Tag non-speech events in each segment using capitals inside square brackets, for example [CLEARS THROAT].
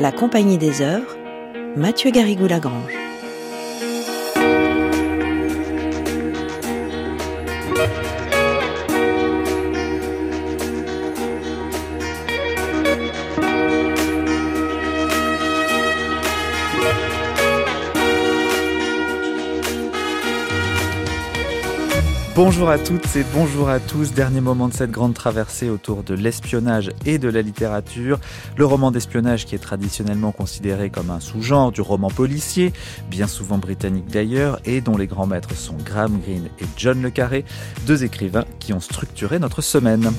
La Compagnie des œuvres, Mathieu Garrigou-Lagrange. Bonjour à toutes et bonjour à tous. Dernier moment de cette grande traversée autour de l'espionnage et de la littérature. Le roman d'espionnage qui est traditionnellement considéré comme un sous-genre du roman policier, bien souvent britannique d'ailleurs, et dont les grands maîtres sont Graham Greene et John Le Carré, deux écrivains qui ont structuré notre semaine.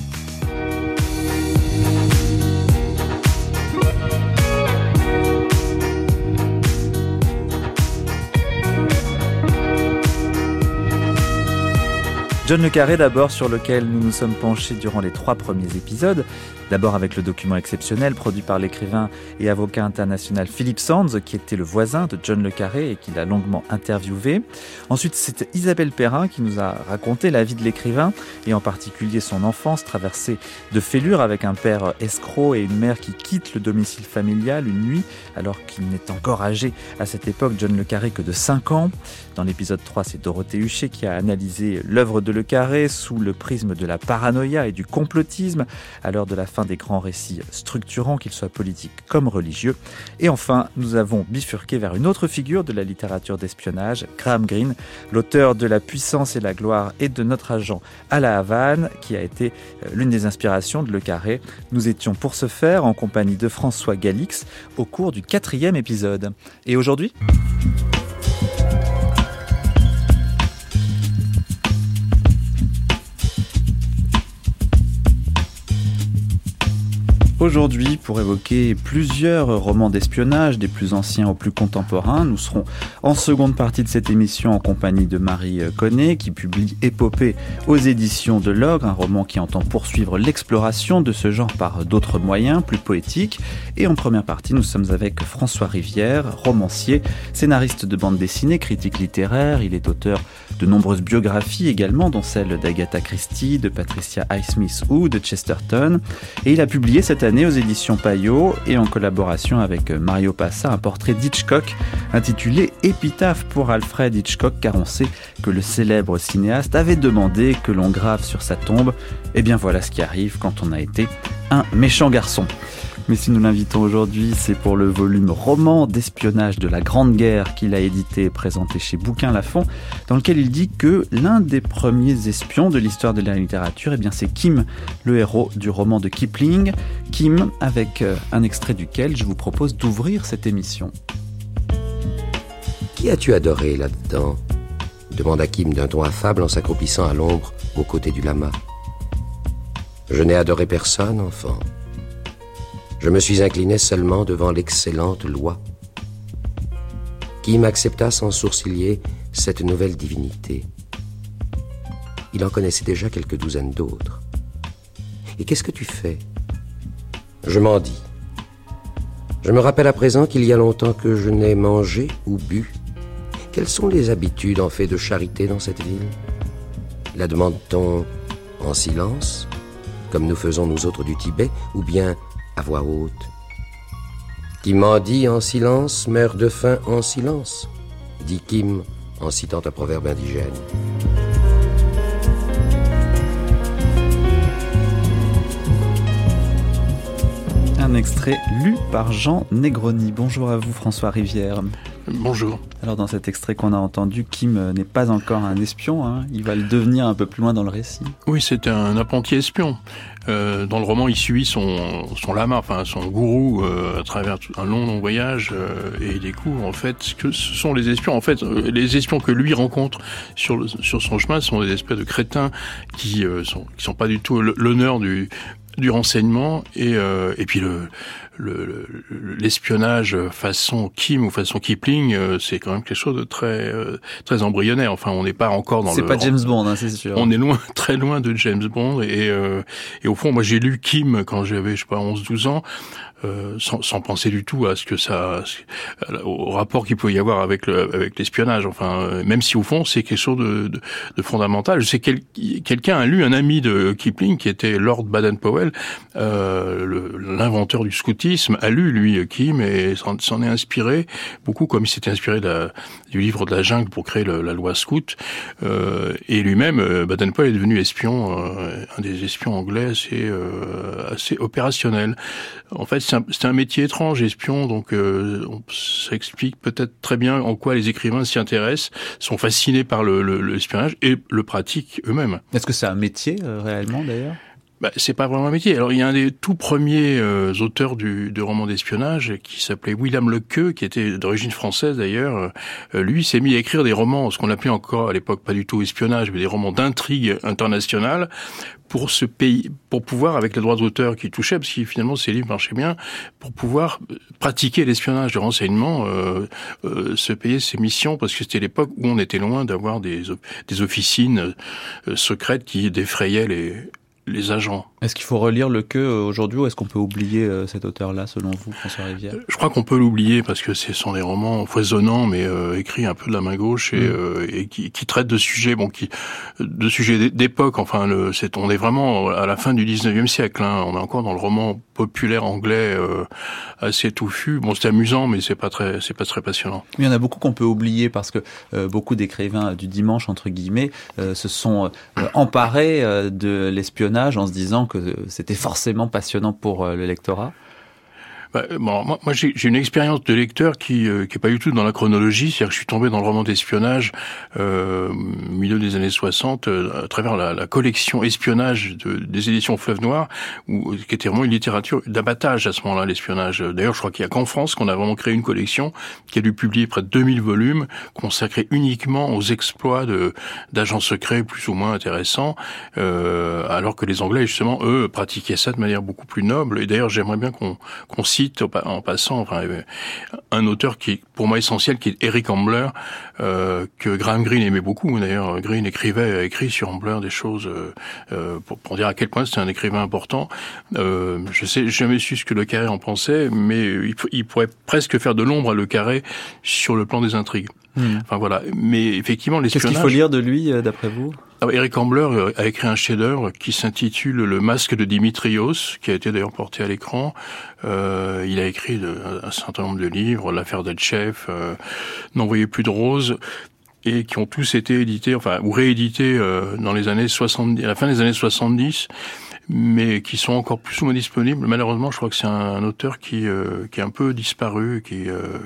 John Le Carré d'abord, sur lequel nous nous sommes penchés durant les trois premiers épisodes. D'abord avec le document exceptionnel produit par l'écrivain et avocat international Philip Sands, qui était le voisin de John Le Carré et qui l'a longuement interviewé. Ensuite, c'est Isabelle Perrin qui nous a raconté la vie de l'écrivain et en particulier son enfance traversée de fêlures avec un père escroc et une mère qui quitte le domicile familial une nuit alors qu'il n'est encore âgé à cette époque, John Le Carré, que de 5 ans. Dans l'épisode 3, c'est Dorothée Huchet qui a analysé l'œuvre de Le Carré sous le prisme de la paranoïa et du complotisme à l'heure de la fin des grands récits structurants, qu'ils soient politiques comme religieux. Et enfin, nous avons bifurqué vers une autre figure de la littérature d'espionnage, Graham Greene, l'auteur de La puissance et la gloire et de Notre agent à la Havane, qui a été euh, l'une des inspirations de Le Carré. Nous étions pour ce faire en compagnie de François Galix au cours du quatrième épisode. Et aujourd'hui? Aujourd'hui, pour évoquer plusieurs romans d'espionnage, des plus anciens aux plus contemporains, nous serons en seconde partie de cette émission en compagnie de Marie Connet, qui publie Épopée aux éditions de l'Ogre, un roman qui entend poursuivre l'exploration de ce genre par d'autres moyens, plus poétiques. Et en première partie, nous sommes avec François Rivière, romancier, scénariste de bande dessinée, critique littéraire. Il est auteur de nombreuses biographies également, dont celle d'Agatha Christie, de Patricia Highsmith ou de Chesterton. Et il a publié cette aux éditions Payot et en collaboration avec Mario Passa un portrait d'Hitchcock intitulé Épitaphe pour Alfred Hitchcock car on sait que le célèbre cinéaste avait demandé que l'on grave sur sa tombe. Et bien voilà ce qui arrive quand on a été un méchant garçon. Mais si nous l'invitons aujourd'hui, c'est pour le volume roman d'espionnage de la Grande Guerre qu'il a édité et présenté chez Bouquin Lafont, dans lequel il dit que l'un des premiers espions de l'histoire de la littérature, eh bien c'est Kim, le héros du roman de Kipling. Kim, avec euh, un extrait duquel je vous propose d'ouvrir cette émission. Qui as-tu adoré là-dedans? Demanda Kim d'un ton affable en s'accroupissant à l'ombre aux côtés du lama. Je n'ai adoré personne, enfant. Je me suis incliné seulement devant l'excellente loi. Kim accepta sans sourciller cette nouvelle divinité. Il en connaissait déjà quelques douzaines d'autres. Et qu'est-ce que tu fais? Je m'en dis. Je me rappelle à présent qu'il y a longtemps que je n'ai mangé ou bu. Quelles sont les habitudes en fait de charité dans cette ville? La demande-t-on en silence, comme nous faisons nous autres du Tibet, ou bien à voix haute. Qui dit en silence meurt de faim en silence, dit Kim en citant un proverbe indigène. Un extrait lu par Jean Negroni. Bonjour à vous François Rivière. Bonjour. Alors dans cet extrait qu'on a entendu, Kim n'est pas encore un espion, hein. il va le devenir un peu plus loin dans le récit. Oui, c'est un apprenti espion. Euh, dans le roman, il suit son, son lama, enfin son gourou, euh, à travers un long, long voyage, euh, et il découvre en fait que ce sont les espions. En fait, les espions que lui rencontre sur, sur son chemin sont des espèces de crétins qui sont qui sont pas du tout l'honneur du du renseignement et et puis le l'espionnage le, façon Kim ou façon Kipling, euh, c'est quand même quelque chose de très euh, très embryonnaire. Enfin, on n'est pas encore dans le. C'est pas James Bond, hein, c'est sûr. On est loin, [LAUGHS] très loin de James Bond. Et, euh, et au fond, moi, j'ai lu Kim quand j'avais, je sais pas, 11-12 ans. Euh, sans, sans, penser du tout à ce que ça, au rapport qu'il peut y avoir avec le, avec l'espionnage. Enfin, même si au fond c'est quelque chose de, de, de fondamental. Je sais quel, quelqu'un a lu un ami de Kipling qui était Lord Baden-Powell Poel, l'inventeur du scoutisme, a lu lui Kim et s'en est inspiré beaucoup, comme il s'était inspiré du livre de la jungle pour créer la loi scout. et lui-même, Baden-Powell est devenu espion, un des espions anglais assez assez opérationnel. En fait, c'est un, un, métier étrange, espion, donc ça explique peut-être très bien en quoi les écrivains s'y intéressent, sont fascinés par l'espionnage le, et le pratiquent eux-mêmes. Est-ce que c'est un métier euh, réellement d'ailleurs? Bah, c'est pas vraiment un métier. Alors il y a un des tout premiers euh, auteurs du, de romans d'espionnage qui s'appelait William Lequeux, qui était d'origine française d'ailleurs. Euh, lui s'est mis à écrire des romans, ce qu'on appelait encore à l'époque pas du tout espionnage, mais des romans d'intrigue internationale pour ce pays, pour pouvoir avec les droits d'auteur qui touchaient, parce que finalement ces livres marchaient bien, pour pouvoir pratiquer l'espionnage de renseignement, euh, euh, se payer ses missions, parce que c'était l'époque où on était loin d'avoir des, des officines secrètes qui défrayaient les les agents. Est-ce qu'il faut relire le que euh, aujourd'hui ou est-ce qu'on peut oublier euh, cet auteur-là selon vous, François Rivière? Je crois qu'on peut l'oublier parce que ce sont des romans foisonnants mais euh, écrits un peu de la main gauche et, mm. et qui, qui, traitent de sujets bon qui de sujets d'époque. Enfin, le, c'est on est vraiment à la fin du 19e siècle. Hein. On est encore dans le roman populaire anglais assez touffu. Bon, c'est amusant mais c'est pas très c'est pas très passionnant. il y en a beaucoup qu'on peut oublier parce que beaucoup d'écrivains du dimanche entre guillemets se sont [COUGHS] emparés de l'espionnage en se disant que c'était forcément passionnant pour euh, le lectorat bah, bon, moi, moi j'ai une expérience de lecteur qui euh, qui pas du tout dans la chronologie, c'est-à-dire que je suis tombé dans le roman d'espionnage euh, milieu des années 60 euh, à travers la, la collection espionnage de, des éditions Fleuve Noir, où, qui était vraiment une littérature d'abattage à ce moment-là, l'espionnage. D'ailleurs, je crois qu'il y a qu'en France qu'on a vraiment créé une collection qui a dû publier près de 2000 volumes consacrés uniquement aux exploits d'agents secrets plus ou moins intéressants, euh, alors que les Anglais justement eux pratiquaient ça de manière beaucoup plus noble. Et d'ailleurs, j'aimerais bien qu'on en passant enfin, un auteur qui pour moi essentiel, qui est Eric Ambler, euh, que Graham Greene aimait beaucoup. D'ailleurs, Greene écrivait, écrit sur Ambler des choses euh, euh, pour, dire à quel point c'était un écrivain important. Euh, je sais jamais su ce que Le Carré en pensait, mais il pourrait presque faire de l'ombre à Le Carré sur le plan des intrigues. Hmm. Enfin voilà, mais effectivement, Qu'est-ce qu'il faut lire de lui, euh, d'après vous? Ah Eric Ambler euh, a écrit un chef-d'œuvre qui s'intitule Le Masque de Dimitrios, qui a été d'ailleurs porté à l'écran. Euh, il a écrit un certain nombre de livres, L'affaire d'Etchef, euh, N'envoyez plus de roses et qui ont tous été édités, enfin ou réédités euh, dans les années 70, à la fin des années 70 mais qui sont encore plus ou moins disponibles. Malheureusement, je crois que c'est un, auteur qui, euh, qui est un peu disparu, qui, euh,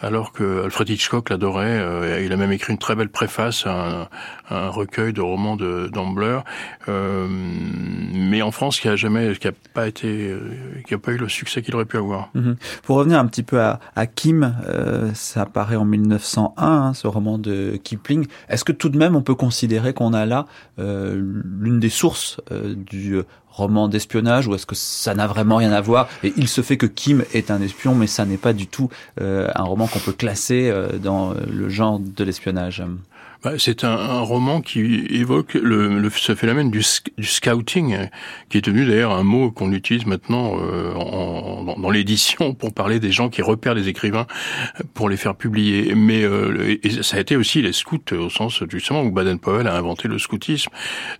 alors que Alfred Hitchcock l'adorait. Euh, il a même écrit une très belle préface à un, un recueil de romans de d'Ambler, mais en France, qui a jamais, qui a pas été, qui a pas eu le succès qu'il aurait pu avoir. Mhm. Pour revenir un petit peu à, à Kim, ça apparaît en 1901, hein, ce roman de Kipling. Est-ce que tout de même on peut considérer qu'on a là l'une des sources du roman d'espionnage ou est-ce que ça n'a vraiment rien à voir Et il se fait que Kim est un espion, mais ça n'est pas du tout euh, un roman qu'on peut classer euh, dans le genre de l'espionnage. Bah, c'est un, un, roman qui évoque le, le ce phénomène du, du, scouting, qui est devenu d'ailleurs un mot qu'on utilise maintenant euh, en, dans, dans l'édition [LAUGHS] pour parler des gens qui repèrent les écrivains pour les faire publier. Mais euh, et ça a été aussi les scouts au sens justement où Baden-Powell a inventé le scoutisme.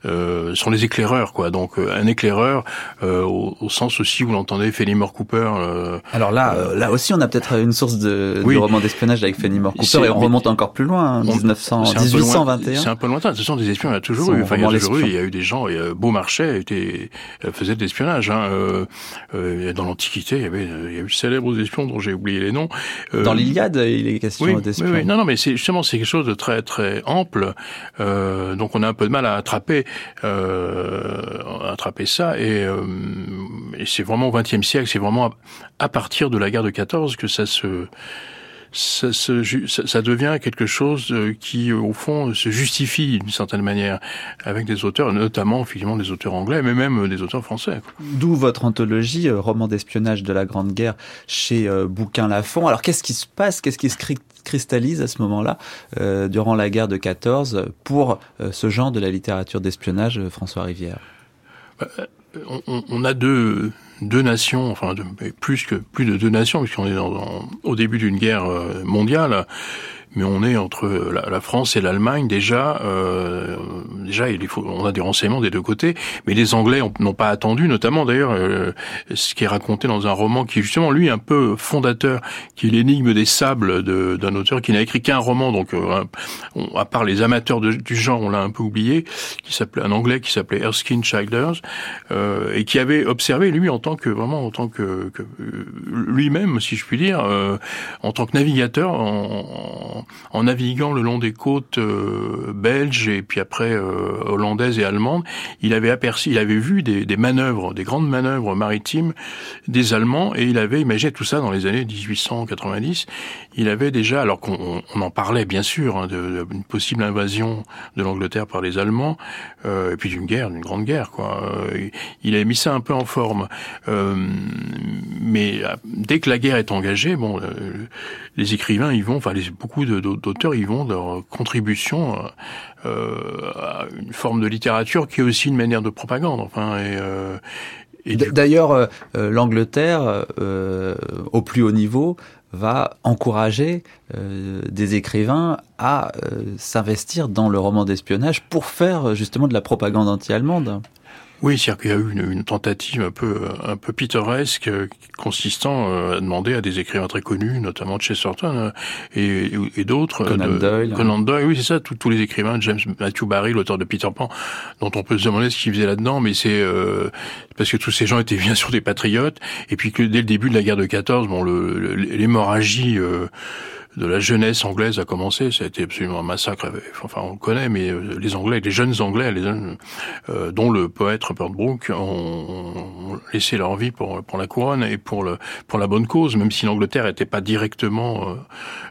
Euh, sont les éclaireurs, quoi. Donc euh, un éclaireur euh, au, au, sens aussi où l'entendait Fenimore Cooper. Euh, Alors là, là aussi, on a peut-être une source de, de roman d'espionnage avec Fenimore Cooper et on remonte encore plus loin, hein, 1910. C'est un peu lointain. Ce sont des espions, il y a toujours eu. Enfin, il y a toujours eu. Il y a eu des gens. Beaumarchais était, faisait de l'espionnage. Hein. Euh, euh, dans l'Antiquité, il y avait, il y a eu de célèbres espions dont j'ai oublié les noms. Euh, dans l'Iliade, il est question oui, d'espions. Oui, oui, non, non, mais c'est justement c'est quelque chose de très très ample. Euh, donc on a un peu de mal à attraper, euh, à attraper ça. Et, euh, et c'est vraiment au XXe siècle, c'est vraiment à, à, partir de la guerre de 14 que ça se ça, ça, devient quelque chose euh, qui, au fond, se justifie d'une certaine manière avec des auteurs, notamment finalement des auteurs anglais, mais même des auteurs français. D'où votre anthologie, euh, roman d'espionnage de la Grande Guerre, chez euh, Bouquin Lafont. Alors qu'est-ce qui se passe Qu'est-ce qui se cristallise à ce moment-là, euh, durant la guerre de 14, pour euh, ce genre de la littérature d'espionnage, François Rivière? On, on, a deux, deux nations, enfin plus que plus de deux nations, puisqu'on est dans, au début d'une guerre euh, mondiale. Mais on est entre la, France et l'Allemagne déjà. Euh, déjà, il faut, on a des renseignements des deux côtés, mais les Anglais n'ont pas attendu, notamment d'ailleurs euh, ce qui est raconté dans un roman qui est justement lui un peu fondateur, qui est l'énigme des sables d'un auteur qui n'a écrit qu'un roman, donc euh, à part les amateurs du genre, on l'a un peu oublié, qui s'appelait un Anglais qui s'appelait Erskine Childers euh, et qui avait observé lui en tant que vraiment en tant que, lui-même, si je puis dire, en tant que navigateur en, naviguant le long des côtes euh, belges et puis après euh, hollandaises et allemandes, il avait aperçu, il avait vu des, des, manœuvres, des grandes manœuvres maritimes des Allemands et il avait imaginé tout ça dans les années 1890. Il avait déjà, alors qu'on en parlait bien sûr hein, d'une possible invasion de l'Angleterre par les Allemands euh, et puis d'une guerre, d'une grande guerre quoi. Euh, il avait mis ça un peu en forme, mais dès que la guerre est engagée, bon, les écrivains ils vont, enfin les, beaucoup de d'auteurs, ils vont leur contribution euh, à une forme de littérature qui est aussi une manière de propagande. Enfin, et, euh, D'ailleurs, euh, l'Angleterre, au plus haut niveau, va encourager des écrivains à s'investir dans le roman d'espionnage pour faire justement de la propagande anti-allemande. Oui, c'est-à-dire qu'il y a eu une, une, tentative un peu un peu pittoresque euh, consistant euh, à demander à des écrivains très connus, notamment Chesterton euh, et, et d'autres. Conan Doyle. Conan Doyle, oui, c'est ça, tous les écrivains, James Matthew Barry, l'auteur de Peter Pan, dont on peut se demander ce qu'il faisait là-dedans, mais c'est parce que tous ces gens étaient bien sûr des patriotes, et puis que dès le début de la guerre de 14, bon, l'hémorragie de la jeunesse anglaise a commencé. Ça a été absolument un massacre. Enfin, on le connaît, mais euh, les Anglais, les jeunes Anglais, les euh, dont le poète Rupert Brooke, ont, laissé leur vie pour pour la couronne et pour le pour la bonne cause, même si l'Angleterre n'était pas directement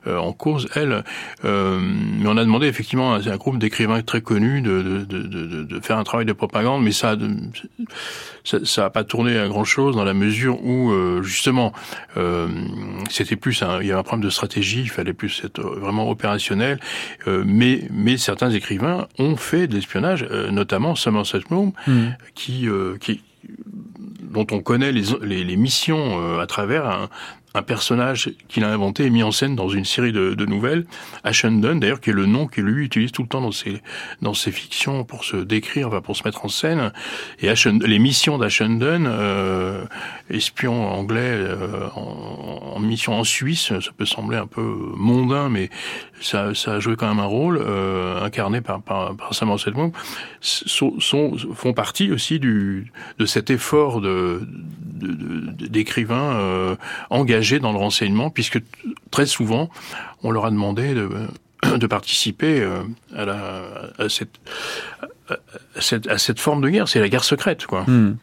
euh, en cause, elle. mais on a demandé effectivement à un groupe d'écrivains très connus de de, de, de, faire un travail de propagande, mais ça ça n'a pas tourné à grand chose dans la mesure où justement c'était plus un, il y avait un problème de stratégie fallait plus être vraiment opérationnel. Euh, mais, mais certains écrivains ont fait de l'espionnage, euh, notamment Somerset Maugham, mm. qui, euh, qui dont on connaît les, les, les missions à travers un, un personnage qu'il a inventé et mis en scène dans une série de, de nouvelles, Ashendon d'ailleurs, qui est le nom qu'il lui utilise tout le temps dans ses dans ses fictions pour se décrire, enfin pour se mettre en scène. Et les missions d'Ashendon, euh, espion anglais euh, en, en, mission en Suisse, ça peut sembler un peu mondain, mais ça, ça a joué quand même un rôle euh, incarné par par, par Samuel Sedmore, sont, sont, font partie aussi du de cet effort de d'écrivains euh, engagés dans le renseignement, puisque très souvent, on leur a demandé de, de participer euh, à, la, à, cette, à, cette, à cette forme de guerre. C'est la guerre secrète, quoi. Hmm.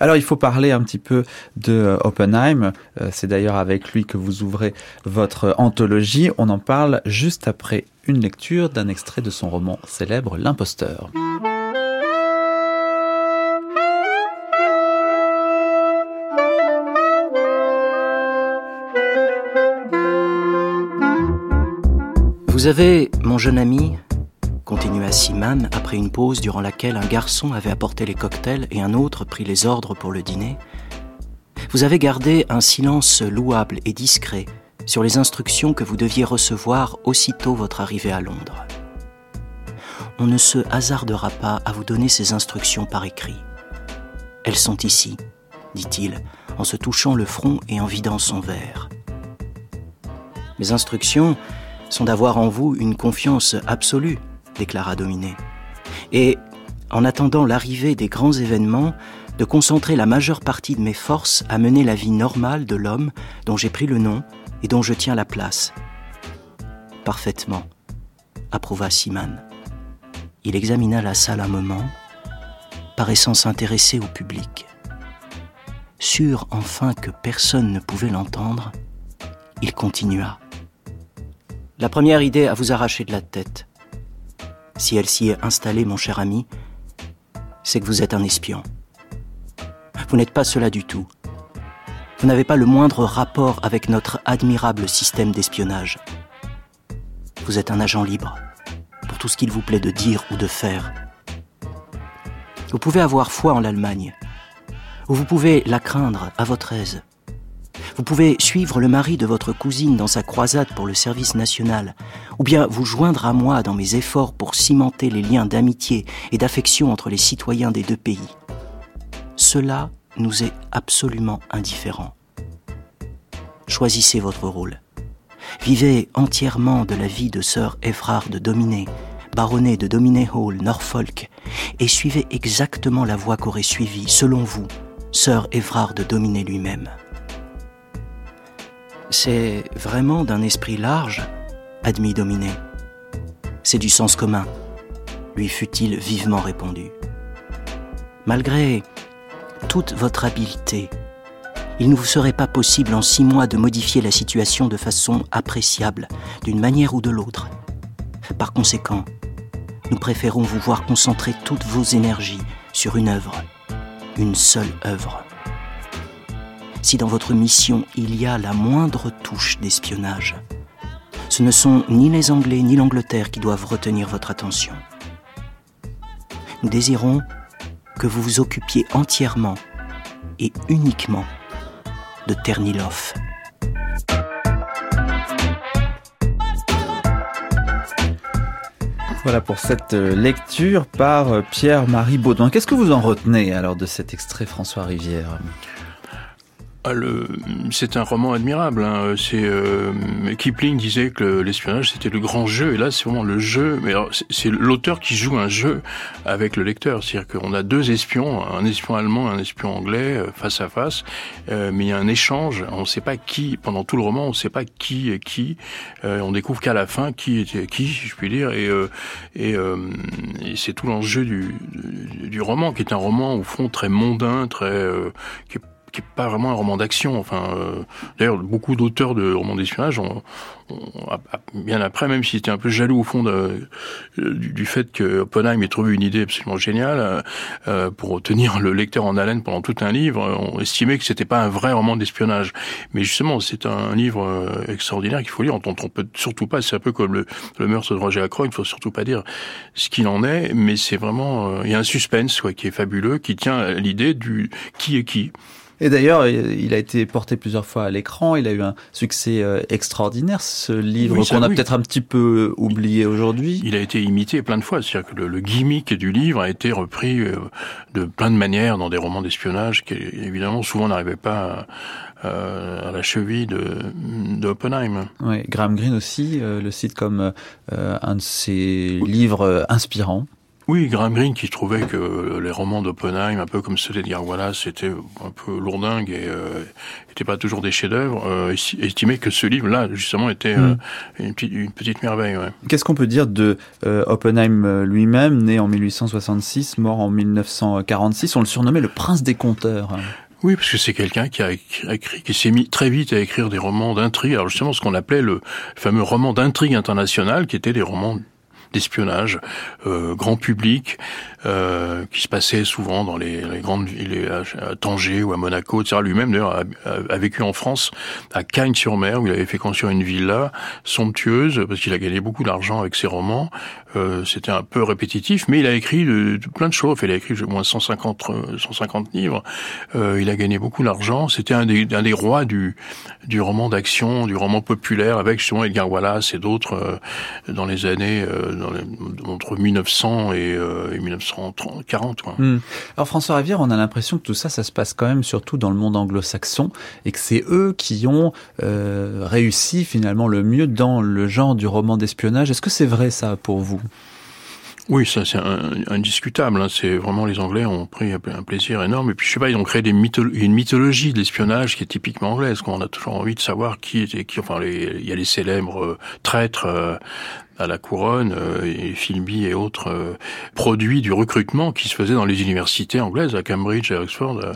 Alors il faut parler un petit peu de euh, Oppenheim. C'est d'ailleurs avec lui que vous ouvrez votre anthologie. On en parle juste après une lecture d'un extrait de son roman célèbre L'imposteur. Vous avez, mon jeune ami, continua Siman après une pause durant laquelle un garçon avait apporté les cocktails et un autre pris les ordres pour le dîner, vous avez gardé un silence louable et discret sur les instructions que vous deviez recevoir aussitôt votre arrivée à Londres. On ne se hasardera pas à vous donner ces instructions par écrit. Elles sont ici, dit-il, en se touchant le front et en vidant son verre. Mes instructions sont d'avoir en vous une confiance absolue, déclara Dominé. Et, en attendant l'arrivée des grands événements, de concentrer la majeure partie de mes forces à mener la vie normale de l'homme dont j'ai pris le nom et dont je tiens la place. Parfaitement, approuva Siman. Il examina la salle un moment, paraissant s'intéresser au public. Sûr enfin que personne ne pouvait l'entendre, il continua. La première idée à vous arracher de la tête, si elle s'y est installée, mon cher ami, c'est que vous êtes un espion. Vous n'êtes pas cela du tout. Vous n'avez pas le moindre rapport avec notre admirable système d'espionnage. Vous êtes un agent libre pour tout ce qu'il vous plaît de dire ou de faire. Vous pouvez avoir foi en l'Allemagne, ou vous pouvez la craindre à votre aise. Vous pouvez suivre le mari de votre cousine dans sa croisade pour le service national, ou bien vous joindre à moi dans mes efforts pour cimenter les liens d'amitié et d'affection entre les citoyens des deux pays. Cela nous est absolument indifférent. Choisissez votre rôle. Vivez entièrement de la vie de sœur Evrard de Dominé, baronnet de Dominé Hall, Norfolk, et suivez exactement la voie qu'aurait suivie, selon vous, sœur Évrard de Dominé lui-même. C'est vraiment d'un esprit large, admis Dominé. C'est du sens commun, lui fut-il vivement répondu. Malgré toute votre habileté, il ne vous serait pas possible en six mois de modifier la situation de façon appréciable, d'une manière ou de l'autre. Par conséquent, nous préférons vous voir concentrer toutes vos énergies sur une œuvre, une seule œuvre. Si dans votre mission il y a la moindre touche d'espionnage, ce ne sont ni les Anglais ni l'Angleterre qui doivent retenir votre attention. Nous désirons que vous vous occupiez entièrement et uniquement de Ternilov. Voilà pour cette euh, lecture par euh, Pierre-Marie Baudouin. Qu'est-ce que vous en retenez alors de cet extrait François Rivière? Ah, c'est un roman admirable. Hein. C'est euh, Kipling disait que l'espionnage c'était le grand jeu, et là c'est vraiment le jeu. Mais c'est l'auteur qui joue un jeu avec le lecteur, c'est-à-dire qu'on a deux espions, un espion allemand, un espion anglais euh, face à face, euh, mais il y a un échange. On ne sait pas qui pendant tout le roman, on ne sait pas qui est qui. on découvre qu'à la fin qui était qui, je puis dire, et et, c'est tout l'enjeu du, du, du, roman, qui est un roman au fond très mondain, très qui est qui est pas vraiment un roman d'action. Enfin, euh, d'ailleurs, beaucoup d'auteurs de romans d'espionnage ont, bien après, même s'ils étaient un peu jaloux au fond de, du, fait que Oppenheim ait trouvé une idée absolument géniale euh, pour tenir le lecteur en haleine pendant tout un livre, on estimait que c'était pas un vrai roman d'espionnage. Mais justement, c'est un livre euh, extraordinaire qu'il faut lire, on peut surtout pas, c'est un peu comme le, le meurtre de Roger Ackroyd, il faut surtout pas dire ce qu'il en est, mais c'est vraiment, il y a un suspense quoi, qui est fabuleux, qui tient à l'idée du qui est qui. Et d'ailleurs, il a été porté plusieurs fois à l'écran. Il a eu un succès euh, extraordinaire, ce livre qu'on a peut-être un petit peu oublié aujourd'hui. Il a été imité plein de fois. C'est-à-dire que le, gimmick du livre a été repris euh, de plein de manières dans des romans d'espionnage qui, évidemment, souvent n'arrivaient pas à, la cheville de, de Oppenheim. Oui, Graham Greene aussi euh, le cite comme un de ses livres inspirants. Oui, Graham Greene qui trouvait que les romans d'Oppenheim, un peu comme ceux d'Edgar Wallace, c'était un peu lourdingue et euh, pas toujours des chefs-d'œuvre, euh, estimait que ce livre-là, justement, était euh, hmm. une, petite, une, petite, merveille. Ouais. Qu'est-ce qu'on peut dire de euh, Oppenheim euh, lui-même, né en 1866, mort en 1946 On le surnommait le prince des conteurs. Oui, parce que c'est quelqu'un qui a écrit, qui s'est mis très vite à écrire des romans d'intrigue. Alors justement, ce qu'on appelait le fameux roman d'intrigue internationale, qui étaient des romans d'espionnage euh, grand public euh, qui se passait souvent dans les, grandes villes, à, Tanger ou à Monaco, etc. Lui-même d'ailleurs a, vécu en France, à Cagnes-sur-Mer, où il avait fait construire une villa somptueuse parce qu'il a gagné beaucoup d'argent avec ses romans. Euh, C'était un peu répétitif, mais il a écrit plein de choses. Il a écrit au moins 150 150 livres. Euh, il a gagné beaucoup d'argent. C'était un des, un des rois du du roman d'action, du roman populaire, avec justement Edgar Wallace et d'autres euh, dans les années euh, entre 1900 et, euh, et 1940. Hmm. Alors François Rivière, on a l'impression que tout ça, ça se passe quand même surtout dans le monde anglo-saxon et que c'est eux qui ont euh, réussi finalement le mieux dans le genre du roman d'espionnage. Est-ce que c'est vrai ça pour vous? Oui, ça c'est indiscutable. Hein. C'est vraiment les Anglais ont pris un plaisir énorme. Et puis je sais pas, ils ont créé des une mythologie de l'espionnage qui est typiquement anglaise. Qu'on a toujours envie de savoir qui était qui. Enfin, il y a les célèbres euh, traîtres euh, à la couronne, euh, et Philby et autres euh, produits du recrutement qui se faisaient dans les universités anglaises, à Cambridge, à Oxford, euh,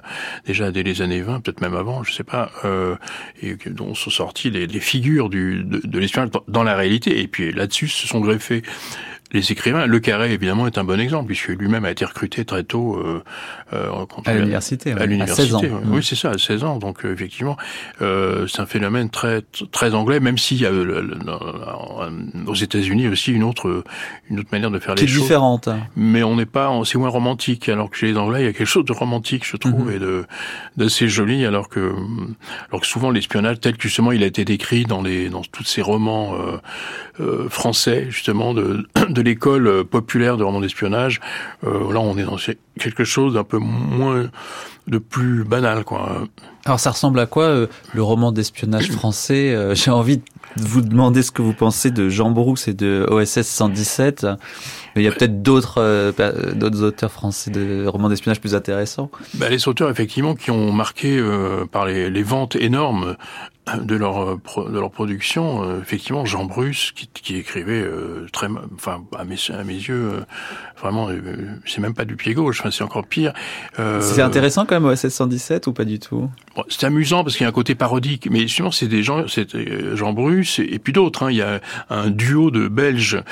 déjà dès les années 20, peut-être même avant, je sais pas, et dont sont sorties les, figures du, de, de l'espionnage dans, la réalité. Et puis là-dessus se sont greffés les écrivains. Le Carré, évidemment, est un bon exemple, puisque lui-même a été recruté très tôt euh, euh, à l'université. À l'université, oui, c'est ça, à 16 ans. Donc, euh, effectivement, euh, c'est un phénomène très très anglais, même s'il y a aux États-Unis aussi une autre une autre manière de faire les choses. Qui est différente. Mais on n'est pas, c'est moins romantique. Alors que chez les Anglais, il y a quelque chose de romantique, je trouve, mhm. et de d'assez joli. Alors que alors que souvent l'espionnage tel que justement il a été décrit dans les dans tous ces romans français, justement de, [CLEARS THROAT] de de l'école euh, populaire de roman d'espionnage. Euh, là, on est dans quelque chose d'un peu moins, de plus banal, quoi. Alors, ça ressemble à quoi euh, le roman d'espionnage [CLEARS THROAT] français J'ai envie de vous demander ce que vous pensez de Jean Brousse et de OSS 117. Mais il y a peut-être d'autres d'autres auteurs français de romans d'espionnage plus intéressants. Bah, les auteurs effectivement qui ont marqué par les, les, ventes énormes de leur euh, de leur production, euh, effectivement, Jean Bruce qui, qui écrivait euh, très, enfin à mes à mes yeux, vraiment, c'est même pas du pied gauche, enfin c'est encore pire. c'est intéressant quand même OSS 117 ou pas du tout? C'est amusant parce qu'il y a un côté parodique, mais justement c'est des gens, c'est Jean Bruce et, puis d'autres. Hein. Il y a un duo de Belges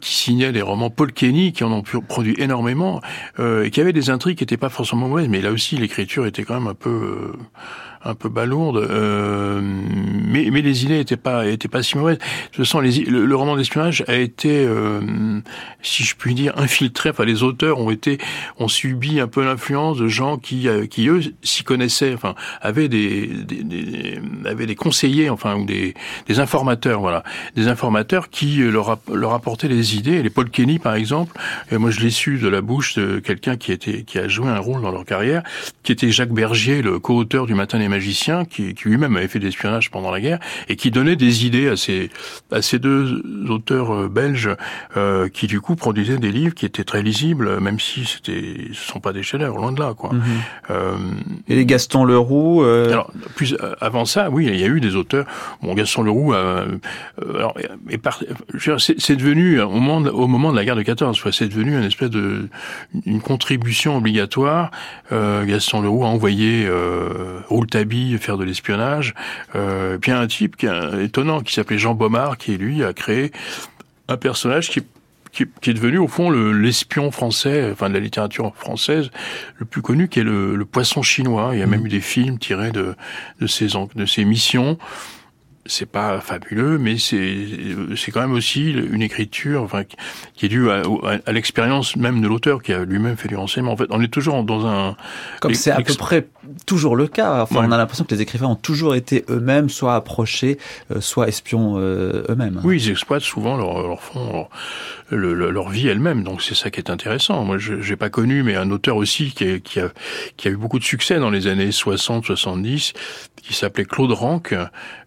qui signaient des romans Paul Kenny qui en ont produit énormément et qui avaient des intrigues qui n'étaient pas forcément mauvaises, mais là aussi l'écriture était quand même un peu un peu balourde, euh, mais, mais les idées étaient pas étaient pas si mauvaises. De toute les, le, roman d'espionnage a été, euh, si je puis dire, infiltré. Enfin, les auteurs ont été ont subi un peu l'influence de gens qui euh, qui eux s'y connaissaient, enfin avaient des, des, des, avaient des conseillers, enfin ou des, des informateurs, voilà, des informateurs qui leur leur apportaient les idées. Les Paul Kenny, par exemple, et moi je l'ai su de la bouche de quelqu'un qui était qui a joué un rôle dans leur carrière, qui était Jacques Bergier, le co-auteur du Matin des magicien qui, qui lui-même avait fait de l'espionnage pendant la guerre et qui donnait des idées à ces, à ces deux auteurs euh, belges euh, qui du coup produisaient des livres qui étaient très lisibles, même si c'était, ce sont pas des chefs-d'œuvre, loin de là, quoi. Mhm. Euh, et les Gaston Leroux. Euh... Alors, plus euh, avant ça, oui, il y a eu des auteurs. Bon, Gaston Leroux, alors, c'est devenu au moment, de, au moment de la guerre de 14, c'est devenu une espèce de une contribution obligatoire. Gaston Leroux a envoyé euh, faire de l'espionnage. Euh, puis un type qui est étonnant qui s'appelait Jean Baumard, qui lui a créé un personnage qui qui, est devenu au fond l'espion français, enfin de la littérature française, le plus connu, qui est le, poisson chinois. Il y a même mmh. eu des films tirés de, de, ces missions c'est pas fabuleux, mais c'est c'est quand même aussi une écriture, enfin, qui est due à, à, l'expérience même de l'auteur qui a lui-même fait du renseignement. En fait, on est toujours dans un comme c'est à peu près toujours le cas. Enfin, on a l'impression que les écrivains ont toujours été eux-mêmes soit approchés, euh, soit espions euh, eux-mêmes. Oui, ils exploitent souvent leur, leur fond, leur, leur vie elle-même. Donc c'est ça qui est intéressant. Moi, j'ai pas connu, mais un auteur aussi qui, qui a qui a eu beaucoup de succès dans les années 60-70 qui s'appelait Claude Rank,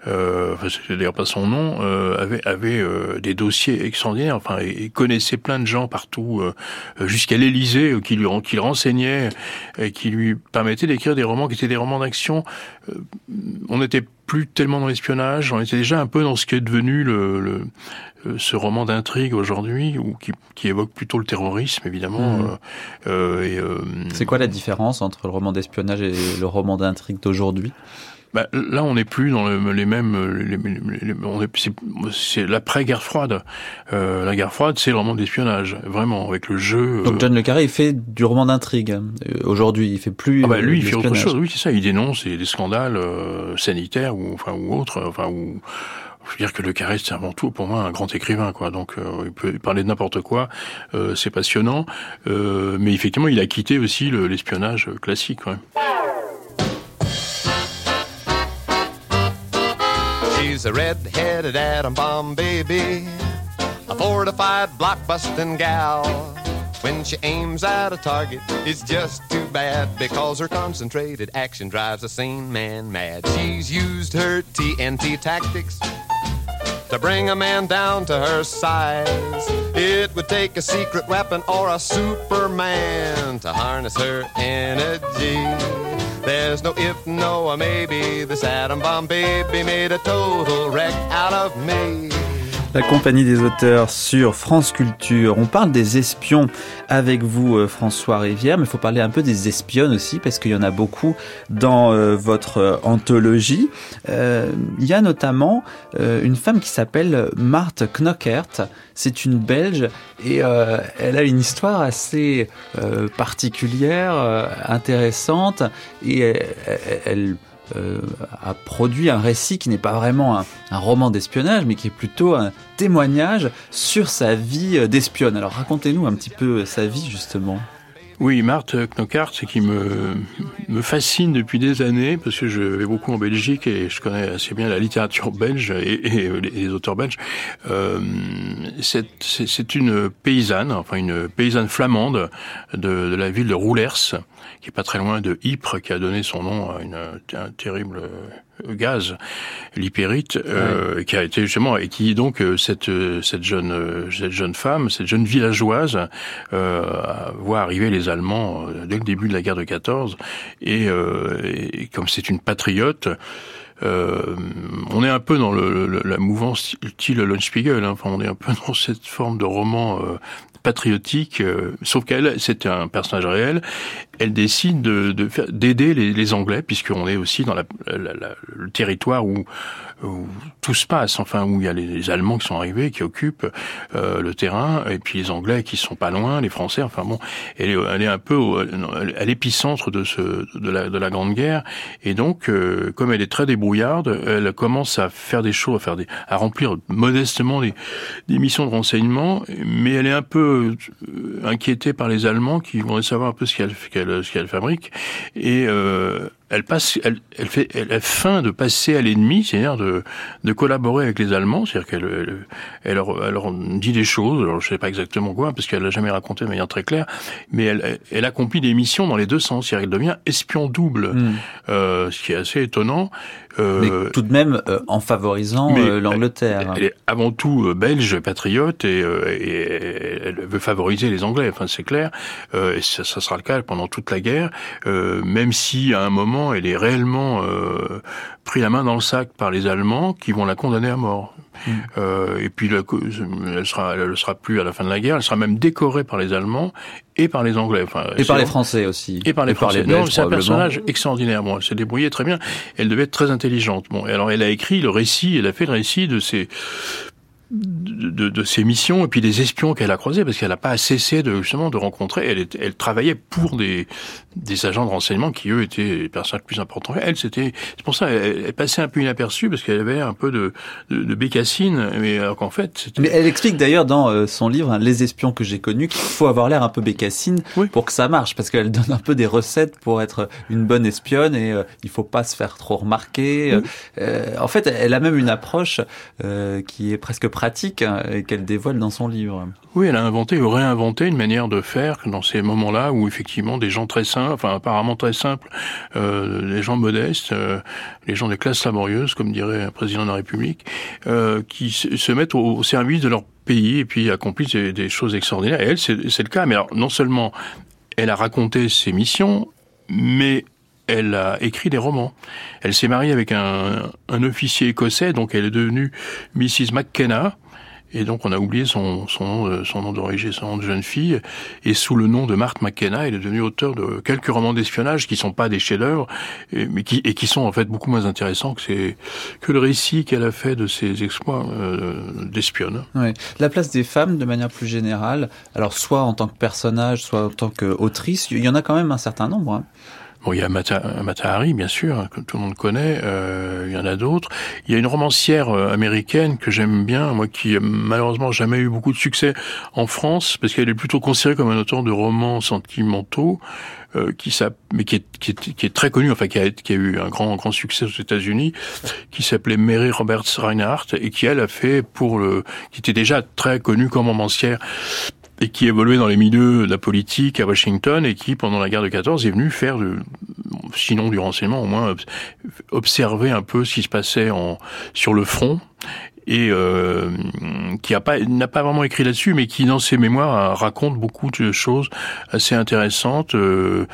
euh, c'est d'ailleurs pas son nom, euh, avait, avait euh, des dossiers extraordinaires, enfin, et, connaissait plein de gens partout, euh, jusqu'à l'Élysée, qui lui qui le renseignaient, et qui lui permettaient d'écrire des romans qui étaient des romans d'action. on n'était plus tellement dans l'espionnage, on était déjà un peu dans ce qui est devenu le, le ce roman d'intrigue aujourd'hui, ou qui, qui, évoque plutôt le terrorisme, évidemment. Mmh. Euh, C'est quoi la différence entre le roman d'espionnage et le roman d'intrigue d'aujourd'hui? Bah, là, on n'est plus dans les mêmes. c'est l'après-guerre froide. Euh, la guerre froide, c'est le roman d'espionnage, vraiment, avec le jeu. Donc John le Carré, il fait du roman d'intrigue euh, aujourd'hui. Il fait plus. Ah bah, lui, il fait autre chose. Oui, c'est ça. Il dénonce des scandales euh, sanitaires ou enfin ou autres. Enfin ou je veux dire que Le Carré, c'est avant tout pour moi un grand écrivain, quoi. Donc euh, il peut parler de n'importe quoi, euh, c'est passionnant. Euh, mais effectivement, il a quitté aussi l'espionnage classique. Ouais. She's a red-headed atom bomb baby, a fortified blockbusting gal. When she aims at a target, it's just too bad because her concentrated action drives a sane man mad. She's used her TNT tactics to bring a man down to her size. It would take a secret weapon or a Superman to harness her energy. There's no if, no, or maybe. This atom bomb baby made a total wreck out of me. La compagnie des auteurs sur France Culture. On parle des espions avec vous, euh, François Rivière, mais il faut parler un peu des espionnes aussi, parce qu'il y en a beaucoup dans euh, votre euh, anthologie. il y a notamment une femme qui s'appelle Marthe Knockert. C'est une Belge et elle a une histoire assez particulière, intéressante, et elle, elle euh, a produit un récit qui n'est pas vraiment un, roman d'espionnage, mais qui est plutôt un témoignage sur sa vie euh, d'espionne. Alors racontez-nous un petit peu sa vie justement. Oui, Marthe Knockart, c'est qui me, fascine depuis des années, parce que je vais beaucoup en Belgique et je connais assez bien la littérature belge et, les auteurs belges. Euh, c'est une paysanne, enfin une paysanne flamande de, de la ville de Roulers, qui est pas très loin de Ypres, qui a donné son nom à une, un terrible gaz, l'hypérite, euh, qui a été justement et qui donc euh, cette cette jeune cette jeune femme, cette jeune villageoise euh, voit arriver les Allemands euh, dès le début de la guerre de 14 et, et comme c'est une patriote. Euh, on est un peu dans le, la mouvance style Lunchspiegel, hein. enfin on est un peu [LAUGHS] dans cette forme de roman euh, patriotique, euh, sauf qu'elle, c'est un personnage réel. Elle décide de d'aider les, les, Anglais, puisqu'on est aussi dans la, le territoire où où tout se passe, enfin où il y a les, Allemands qui sont arrivés, qui occupent euh, le terrain, et puis les Anglais qui sont pas loin, les Français. Enfin bon, elle est, elle est un peu à l'épicentre de ce de la, de la Grande Guerre, et donc euh, comme elle est très débrouillarde, elle commence à faire des choses, à faire des, à remplir modestement des, des missions de renseignement, mais elle est un peu euh, inquiétée par les Allemands qui vont savoir un peu ce qu'elle ce qu'elle fabrique, et euh, elle passe, elle, elle fait, elle a faim de passer à l'ennemi, c'est-à-dire de, de collaborer avec les Allemands, c'est-à-dire qu'elle, elle, leur, elle, leur, dit des choses, alors je sais pas exactement quoi, parce qu'elle l'a jamais raconté de manière très claire, mais elle, elle accomplit des missions dans les deux sens, c'est-à-dire qu'elle devient espion double, hmm. euh, ce qui est assez étonnant. Euh, mais tout de même euh, en favorisant euh, l'Angleterre. Elle, est avant tout belge, patriote, et, et, elle veut favoriser les Anglais, enfin c'est clair, et ça, ça, sera le cas pendant toute la guerre, même si à un moment elle est réellement euh, pris la main dans le sac par les Allemands qui vont la condamner à mort. Mm. Euh, et puis elle sera, elle sera plus à la fin de la guerre. Elle sera même décorée par les Allemands et par les Anglais. Enfin, et par les Français aussi. Et par les Français. c'est un personnage extraordinaire. Bon, elle s'est débrouillée très bien. Elle devait être très intelligente. Bon, et alors elle a écrit le récit. Elle a fait le récit de ces de, de, ses missions et puis des espions qu'elle a croisés parce qu'elle n'a pas cessé de justement de rencontrer. Elle, elle travaillait pour des, des agents de renseignement qui eux étaient les personnes plus importantes. Elle, c'était c'est pour ça elle, passait un peu inaperçue parce qu'elle avait un peu de, de, de bécassine, mais alors qu'en fait. Mais elle explique d'ailleurs dans euh, son livre hein, Les espions que j'ai connus qu'il faut avoir l'air un peu bécassine pour que ça marche parce qu'elle donne un peu des recettes pour être une bonne espionne et euh, il faut pas se faire trop remarquer. Euh, en fait, elle a même une approche euh, qui est presque pratique hein, qu'elle dévoile dans son livre. Oui, elle a inventé ou réinventé une manière de faire dans ces moments-là où effectivement des gens très simples, enfin apparemment très simples, euh, les gens modestes, euh, les gens des classes laborieuses, comme dirait un président de la République, euh, qui se mettent au, service de leur pays et puis accomplissent des, des choses extraordinaires. Et elle, c'est le cas. Mais alors, non seulement elle a raconté ses missions, mais elle a écrit des romans. Elle s'est mariée avec un, un, officier écossais, donc elle est devenue Mrs. McKenna. Et donc on a oublié son, son nom, son nom d'origine, son nom de jeune fille. Et sous le nom de Marthe McKenna, elle est devenue auteur de quelques romans d'espionnage qui sont pas des chefs-d'œuvre, mais qui et qui sont en fait beaucoup moins intéressants que que le récit qu'elle a fait de ses exploits euh, d'espionne. Ouais. La place des femmes, de manière plus générale, alors soit en tant que personnage, soit en tant qu'autrice, il y en a quand même un certain nombre. Hein. Bon, il y a Mata, Hari, bien sûr, que tout le monde connaît. Euh, il y en a d'autres. Il y a une romancière euh, américaine que j'aime bien, moi, qui malheureusement jamais eu beaucoup de succès en France, parce qu'elle est plutôt considérée comme un auteur de romans sentimentaux, euh, qui mais qui est, qui, est, qui est, très connu, enfin qui a, qui a eu un grand grand succès aux États-Unis, qui s'appelait Mary Roberts Reinhardt et qui elle a fait pour le, qui était déjà très connue comme romancière et qui évoluait dans les milieux de la politique à Washington et qui, pendant la guerre de 14, est venu faire, de, sinon du renseignement, au moins observer un peu ce qui se passait en, sur le front et euh, qui n'a pas vraiment écrit là-dessus, mais qui dans ses mémoires raconte beaucoup de choses assez intéressantes. Euh,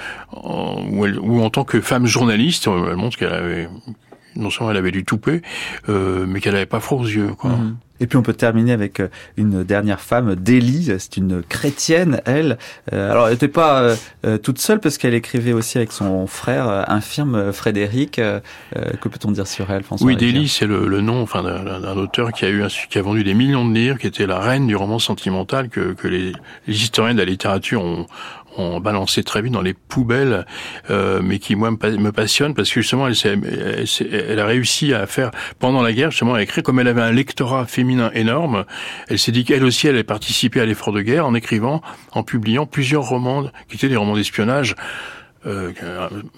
où, elle, où, en tant que femme journaliste, elle montre qu'elle avait non seulement elle avait du toupet, euh, mais qu'elle avait pas froid aux yeux. Quoi. Mhm. Et puis on peut terminer avec euh, une dernière femme, Délie, c'est une chrétienne, elle. Euh, alors elle n'était pas euh, toute seule parce qu'elle écrivait aussi avec son frère infirme Frédéric. que peut-on dire sur elle, François Oui, Délie, c'est le, nom enfin, d'un auteur qui a, eu qui a vendu des millions de livres, qui était la reine du roman sentimental que, que les, les historiens de la littérature ont, ont balancé très vite dans les poubelles, euh, mais qui moi me passionne parce que justement elle, elle, elle, a réussi à faire pendant la guerre justement à écrire comme elle avait un lectorat féminin énorme. Elle s'est dit qu'elle aussi elle allait participer à l'effort de guerre en écrivant, en publiant plusieurs romans qui étaient des romans d'espionnage euh,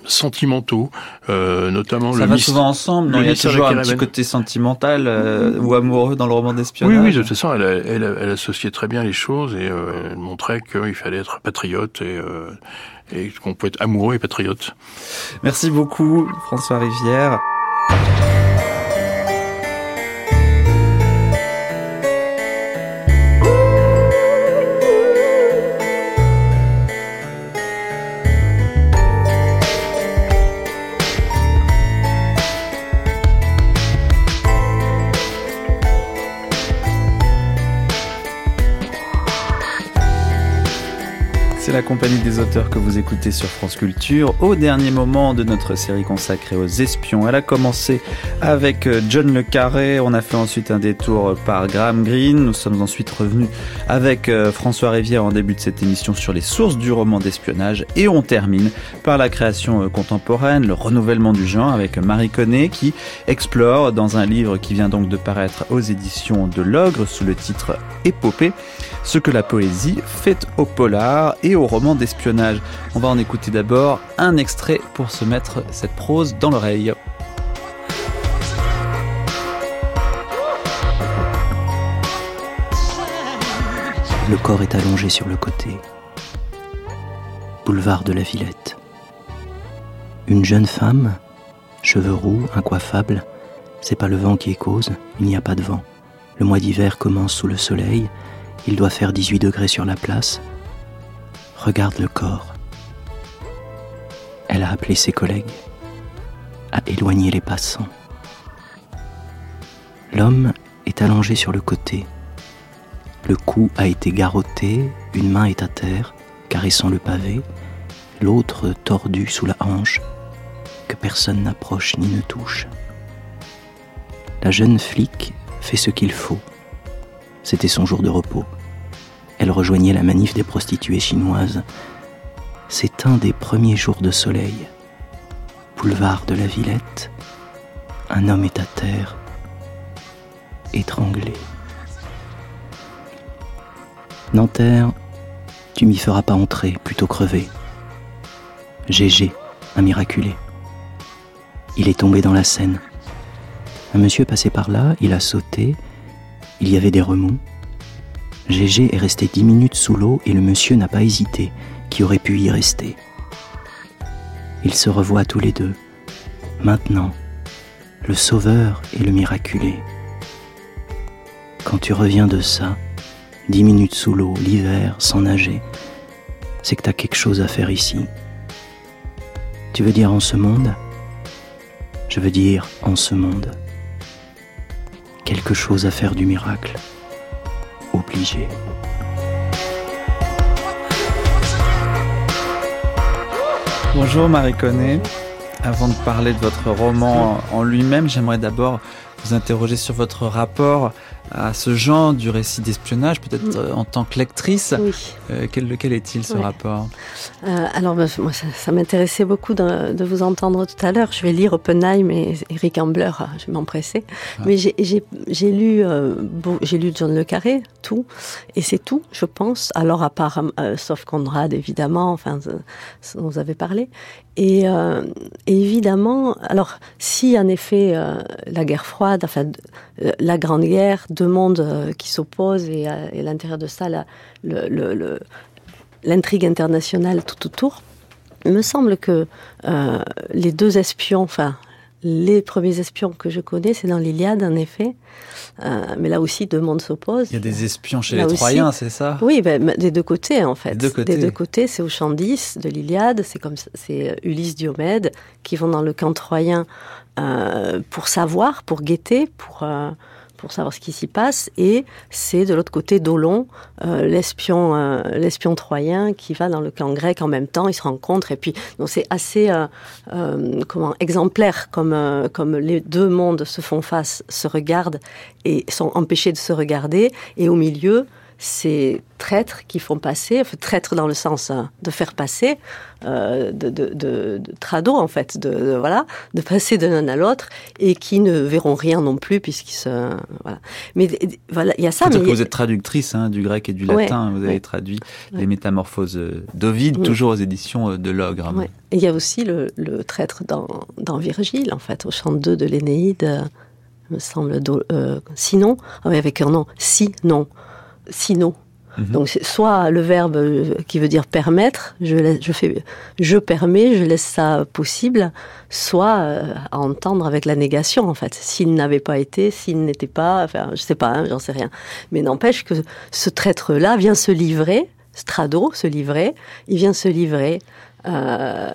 sentimentaux, euh, notamment ça le va souvent ensemble. Non, il y a toujours un petit côté sentimental euh, ou amoureux dans le roman d'espionnage. Oui, oui, de toute façon, elle, elle, elle, associait très bien les choses et euh, elle montrait qu'il fallait être patriote et, euh, et qu'on pouvait être amoureux et patriote. Merci beaucoup, François Rivière. C'est la compagnie des auteurs que vous écoutez sur France Culture. Au dernier moment de notre série consacrée aux espions. Elle a commencé avec euh, John Le Carré, on a fait ensuite un détour par Graham Greene, nous sommes ensuite revenus avec euh, François Rivière en début de cette émission sur les sources du roman d'espionnage. Et on termine par la création euh, contemporaine, le renouvellement du genre avec Marie Connet qui explore dans un livre qui vient donc de paraître aux éditions de l'Ogre sous le titre Épopée ce que la poésie fait au polar. Et au roman d'espionnage. On va en écouter d'abord un extrait pour se mettre cette prose dans l'oreille. Le corps est allongé sur le côté. Boulevard de la Villette. Une jeune femme, cheveux roux, incoiffable, c'est pas le vent qui est cause, il n'y a pas de vent. Le mois d'hiver commence sous le soleil, il doit faire 18 degrés sur la place. Regarde le corps. Elle a appelé ses collègues, a éloigné les passants. L'homme est allongé sur le côté. Le cou a été garrotté, une main est à terre, caressant le pavé, l'autre tordu sous la hanche, que personne n'approche ni ne touche. La jeune flic fait ce qu'il faut. C'était son jour de repos. Elle rejoignait la manif des prostituées chinoises. C'est un des premiers jours de soleil. Boulevard de la Villette, un homme est à terre, étranglé. Nanterre, tu m'y feras pas entrer, plutôt crever. Gégé, un miraculé. Il est tombé dans la Seine. Un monsieur passait par là, il a sauté, il y avait des remous. Gégé est resté dix minutes sous l'eau et le monsieur n'a pas hésité, qui aurait pu y rester. Ils se revoient tous les deux. Maintenant, le sauveur et le miraculé. Quand tu reviens de ça, dix minutes sous l'eau, l'hiver, sans nager, c'est que t'as quelque chose à faire ici. Tu veux dire en ce monde? Je veux dire en ce monde. Quelque chose à faire du miracle obligé. Bonjour Marie Connet. Avant de parler de votre roman en lui-même, j'aimerais d'abord vous interroger sur votre rapport à ce genre du récit d'espionnage, peut-être mm. euh, en tant que lectrice. Oui. Euh, quel, lequel est-il ce rapport? Euh, Alors, bah, moi, ça, m'intéressait beaucoup de, de, vous entendre tout à l'heure. Je vais lire Oppenheim et Eric Ambler, je vais m'empresser. Ah. Mais j'ai lu, euh, bon, j'ai lu John Le Carré, tout, et c'est tout, je pense. Alors, à part, sauf Conrad, évidemment, enfin, vous avez parlé. Et, et, évidemment, alors, si en effet la guerre froide, enfin, la Grande Guerre, deux mondes euh, qui s'opposent et, à, l'intérieur de ça, l'intrigue internationale tout autour. Il me semble que euh, les deux espions, enfin les premiers espions que je connais, c'est dans l'Iliade, en effet. Euh, mais là aussi, deux mondes s'opposent. Il y a des espions chez les Troyens, c'est ça? Oui, ben, des deux côtés, en fait. Des deux côtés, des deux côtés c'est au champ 10 de l'Iliade, c'est comme c'est Ulysse Diomède qui vont dans le camp troyen pour savoir, pour guetter, pour pour savoir ce qui s'y passe, et c'est de l'autre côté Dolon, l'espion, l'espion troyen qui va dans le camp grec en même temps. Ils se rencontrent et puis c'est assez comment exemplaire comme comme les deux mondes se font face, se regardent et sont empêchés de se regarder, et au milieu ces traîtres qui font passer, enfin, traîtres dans le sens hein, de faire passer, euh, de, de, de, de, trado en fait, de, voilà, de passer de l'un à l'autre et qui ne verront rien non plus puisqu'ils se, voilà. Mais voilà, il y a ça. Mais vous êtes traductrice hein, du grec et du latin. vous avez traduit les Métamorphoses d'Ovide, toujours aux éditions euh, de l'Ogre. Et il y a aussi le, le traître dans, dans, Virgile, en fait, au chant 2 de l'Énéide, me semble. Euh, sinon, ah avec un nom, si non sino. Mhm. Donc soit le verbe euh, qui veut dire permettre, je, laisse, je fais, je permets, je laisse ça possible, soit euh, à entendre avec la négation en fait. S'il n'avait pas été, s'il n'était pas, enfin je sais pas, hein, j'en sais rien. Mais n'empêche que ce traître-là vient se livrer, Strado se livrer, il vient se livrer euh,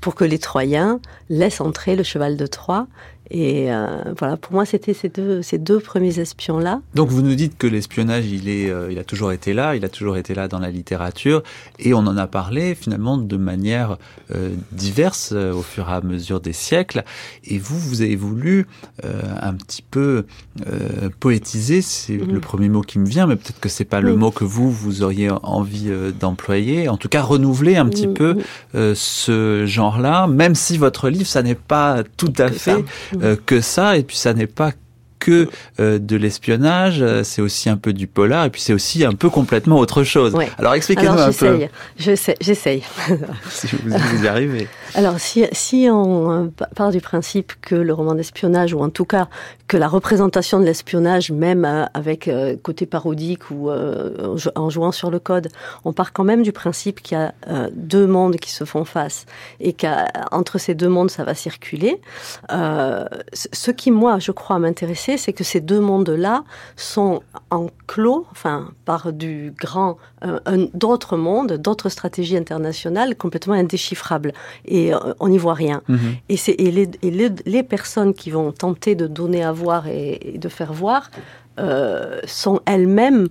pour que les Troyens laissent entrer le cheval de Troie et euh, voilà, pour moi, c'était ces deux, ces deux premiers espions-là. Donc, vous nous dites que l'espionnage, il, est, euh, il a toujours été là, il a toujours été là dans la littérature, et on en a parlé finalement de manière euh, diverse au fur et à mesure des siècles. Et vous, vous avez voulu un petit peu poétiser, c'est mmh. le premier mot qui me vient, mais peut-être que c'est pas le mot que vous, vous auriez envie d'employer. En tout cas, renouveler un petit mmh. peu ce genre-là, même si votre livre, ça n'est pas tout à fait euh, que ça, et puis ça n'est pas que euh, de l'espionnage, euh, c'est aussi un peu du polar, et puis c'est aussi un peu complètement autre chose. Alors expliquez-nous un peu. J'essaye. [LAUGHS] si vous, vous y arrivez. Alors, si, on euh, part du principe que le roman d'espionnage, ou en tout cas que la représentation de l'espionnage, même euh, avec euh, côté parodique ou en jouant sur le code, on part quand même du principe qu'il y a deux mondes qui se font face et qu'entre ces deux mondes, ça va circuler. ce qui, moi, je crois m'intéresser, c'est que ces deux mondes-là sont enclos, enfin, par du grand, d'autres mondes, d'autres stratégies internationales complètement indéchiffrables. Et euh, on n'y voit rien. Mhm. Et, c'est, les, les, personnes qui vont tenter de donner à voir et, de faire voir euh, sont elles-mêmes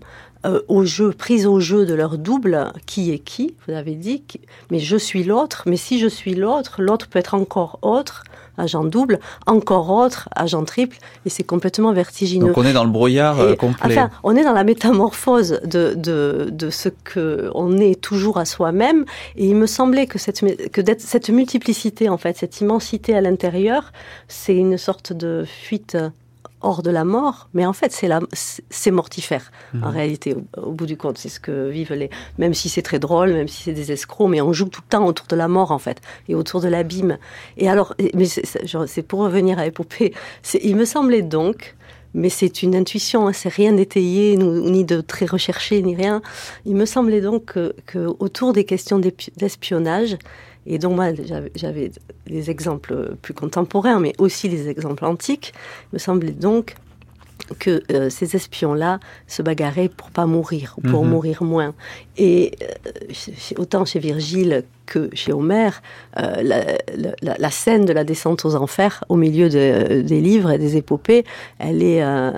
euh, au jeu, prises au jeu de leur double, qui est qui, vous avez dit, mais je suis l'autre, mais si je suis l'autre, l'autre peut être encore autre, agent double, encore autre, agent triple, et c'est complètement vertigineux. Donc on est dans le brouillard euh, complet. Enfin, on est dans la métamorphose de, de, de ce que on est toujours à soi-même, et il me semblait que cette, que cette multiplicité, en fait, cette immensité à l'intérieur, c'est une sorte de fuite hors de la mort, mais en fait, c'est la, c'est mortifère. En mhm. réalité, au, bout du compte, c'est ce que vivent les. Même si c'est très drôle, même si c'est des escrocs, mais on joue tout le temps autour de la mort, en fait, et autour de l'abîme. Et alors, mais c'est pour revenir à l'épopée. Il me semblait donc mais c'est une intuition, hein, c'est rien d'étayé, ni de très recherché, ni rien. Il me semblait donc que, que autour des questions d'espionnage, et donc moi, j'avais des exemples plus contemporains, mais aussi des exemples antiques. Il me semblait donc que euh, ces espions-là se bagarraient pour pas mourir, ou pour mhm. mourir moins. Et euh, autant chez Virgile que chez Homère, euh, la, scène de la descente aux enfers au milieu des livres et des épopées, elle est, euh,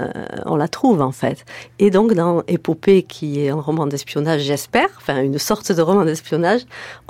on la trouve en fait. Et donc dans Épopée, qui est un roman d'espionnage, j'espère, enfin une sorte de roman d'espionnage,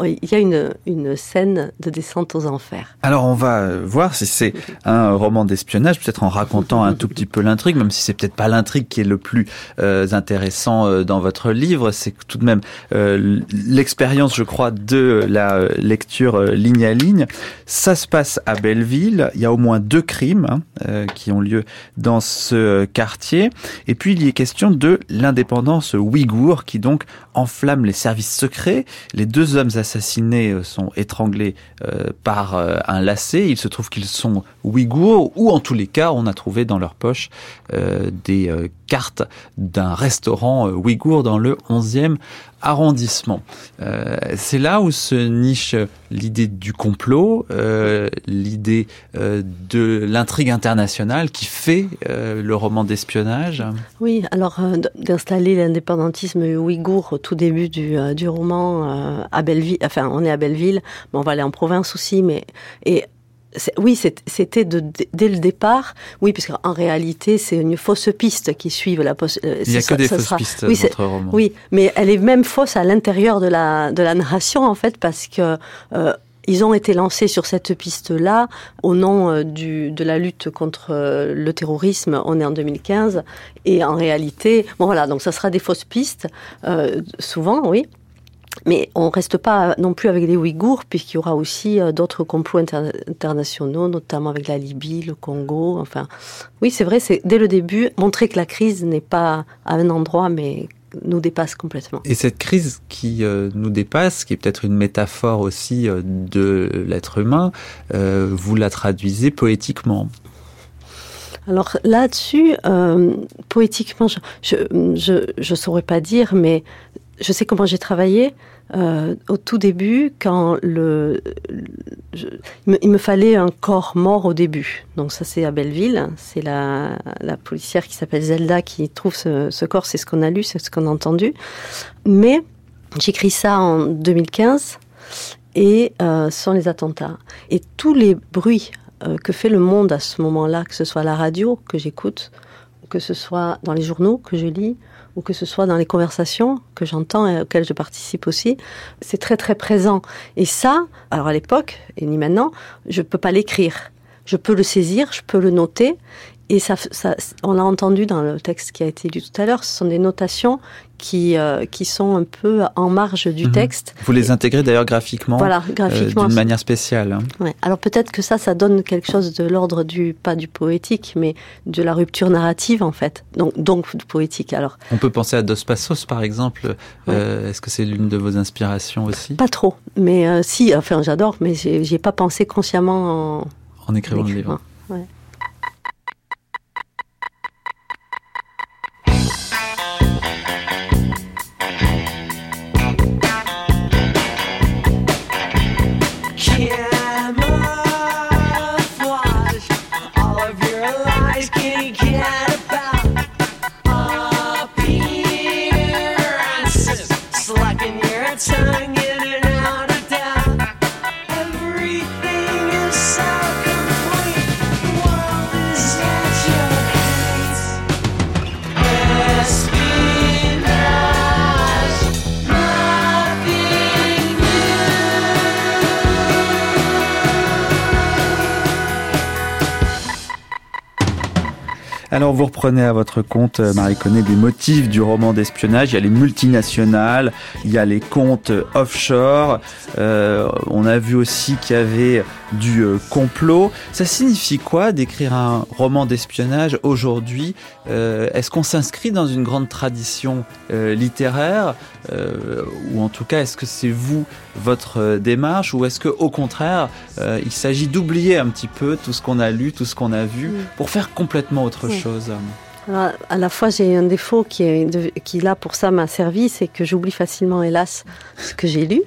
il y a une, une scène de descente aux enfers. Alors on va voir si c'est un roman d'espionnage, peut-être en racontant un tout petit peu l'intrigue, même si c'est peut-être pas l'intrigue qui est le plus intéressant dans votre livre, c'est tout de même l'expérience, je crois, de la lecture euh, ligne à ligne. Ça se passe à Belleville. Il y a au moins deux crimes hein, euh, qui ont lieu dans ce quartier. Et puis il y est question de l'indépendance ouïghour qui donc enflamme les services secrets. Les deux hommes assassinés euh, sont étranglés par un lacet. Il se trouve qu'ils sont ouïghours ou en tous les cas on a trouvé dans leur poche des cartes d'un restaurant ouïghour dans le 11e arrondissement. Euh, c'est là où se niche l'idée du complot, euh, l'idée euh, de l'intrigue internationale qui fait le roman d'espionnage. Oui, alors d'installer l'indépendantisme ouïghour au tout début du, du roman à Belleville, enfin on est à Belleville, mais on va aller en province aussi, mais et oui, c'était dès le départ. Oui, parce qu'en réalité, c'est une fausse piste qui suit la. Euh, Il n'y a que des fausses pistes oui, dans votre roman. Oui, mais elle est même fausse à l'intérieur de la de la narration en fait, parce que. Euh, ils ont été lancés sur cette piste-là au nom euh, du, de la lutte contre le terrorisme. On est en 2015 et en réalité, bon voilà, donc ça sera des fausses pistes, souvent, oui. Mais on ne reste pas non plus avec les Ouïghours, puisqu'il y aura aussi euh, d'autres complots internationaux, notamment avec la Libye, le Congo. Enfin, oui, c'est vrai, c'est dès le début montrer que la crise n'est pas à un endroit, mais nous dépasse complètement. Et cette crise qui euh, nous dépasse, qui est peut-être une métaphore aussi euh, de l'être humain, vous la traduisez poétiquement. Alors là-dessus, poétiquement, je ne saurais pas dire, mais je sais comment j'ai travaillé. Euh, au tout début, quand il, me, fallait un corps mort au début. Donc ça c'est à Belleville, c'est la, la, policière qui s'appelle Zelda qui trouve ce, corps, c'est ce qu'on a lu, c'est ce qu'on a entendu. Mais j'écris ça en 2015 et euh, sans les attentats. Et tous les bruits euh, que fait le monde à ce moment-là, que ce soit la radio que j'écoute, que ce soit dans les journaux que je lis, ou que ce soit dans les conversations que j'entends et auxquelles je participe aussi, c'est très très présent. Et ça, alors à l'époque, et ni maintenant, je ne peux pas l'écrire. Je peux le saisir, je peux le noter, et ça, ça, on l'a entendu dans le texte qui a été lu tout à l'heure, ce sont des notations qui, euh, qui sont un peu en marge du mhm. texte. Vous les intégrez d'ailleurs graphiquement, voilà, euh, graphiquement d'une manière spéciale. Hein. Ouais. Alors peut-être que ça, ça donne quelque chose de l'ordre du, pas du poétique, mais de la rupture narrative en fait, donc, donc du poétique. Alors. On peut penser à Dos Passos par exemple. Euh, est-ce que c'est l'une de vos inspirations aussi? Pas trop, mais si, enfin j'adore, mais j'ai pas pensé consciemment en, en écrivant le livre. Ouais. Alors vous reprenez à votre compte, euh, Marie connaît des motifs du roman d'espionnage. Il y a les multinationales, il y a les comptes offshore. Euh, on a vu aussi qu'il y avait du euh, complot. Ça signifie quoi d'écrire un roman d'espionnage aujourd'hui? Est-ce qu'on s'inscrit dans une grande tradition littéraire? Ou en tout cas, est-ce que c'est vous, votre démarche Ou est-ce que au contraire, il s'agit d'oublier un petit peu tout ce qu'on a lu, tout ce qu'on a vu, pour faire complètement autre chose? Chose à la fois, j'ai un défaut qui, est qui, là, pour ça, m'a servi, c'est que j'oublie facilement, hélas, ce que j'ai lu.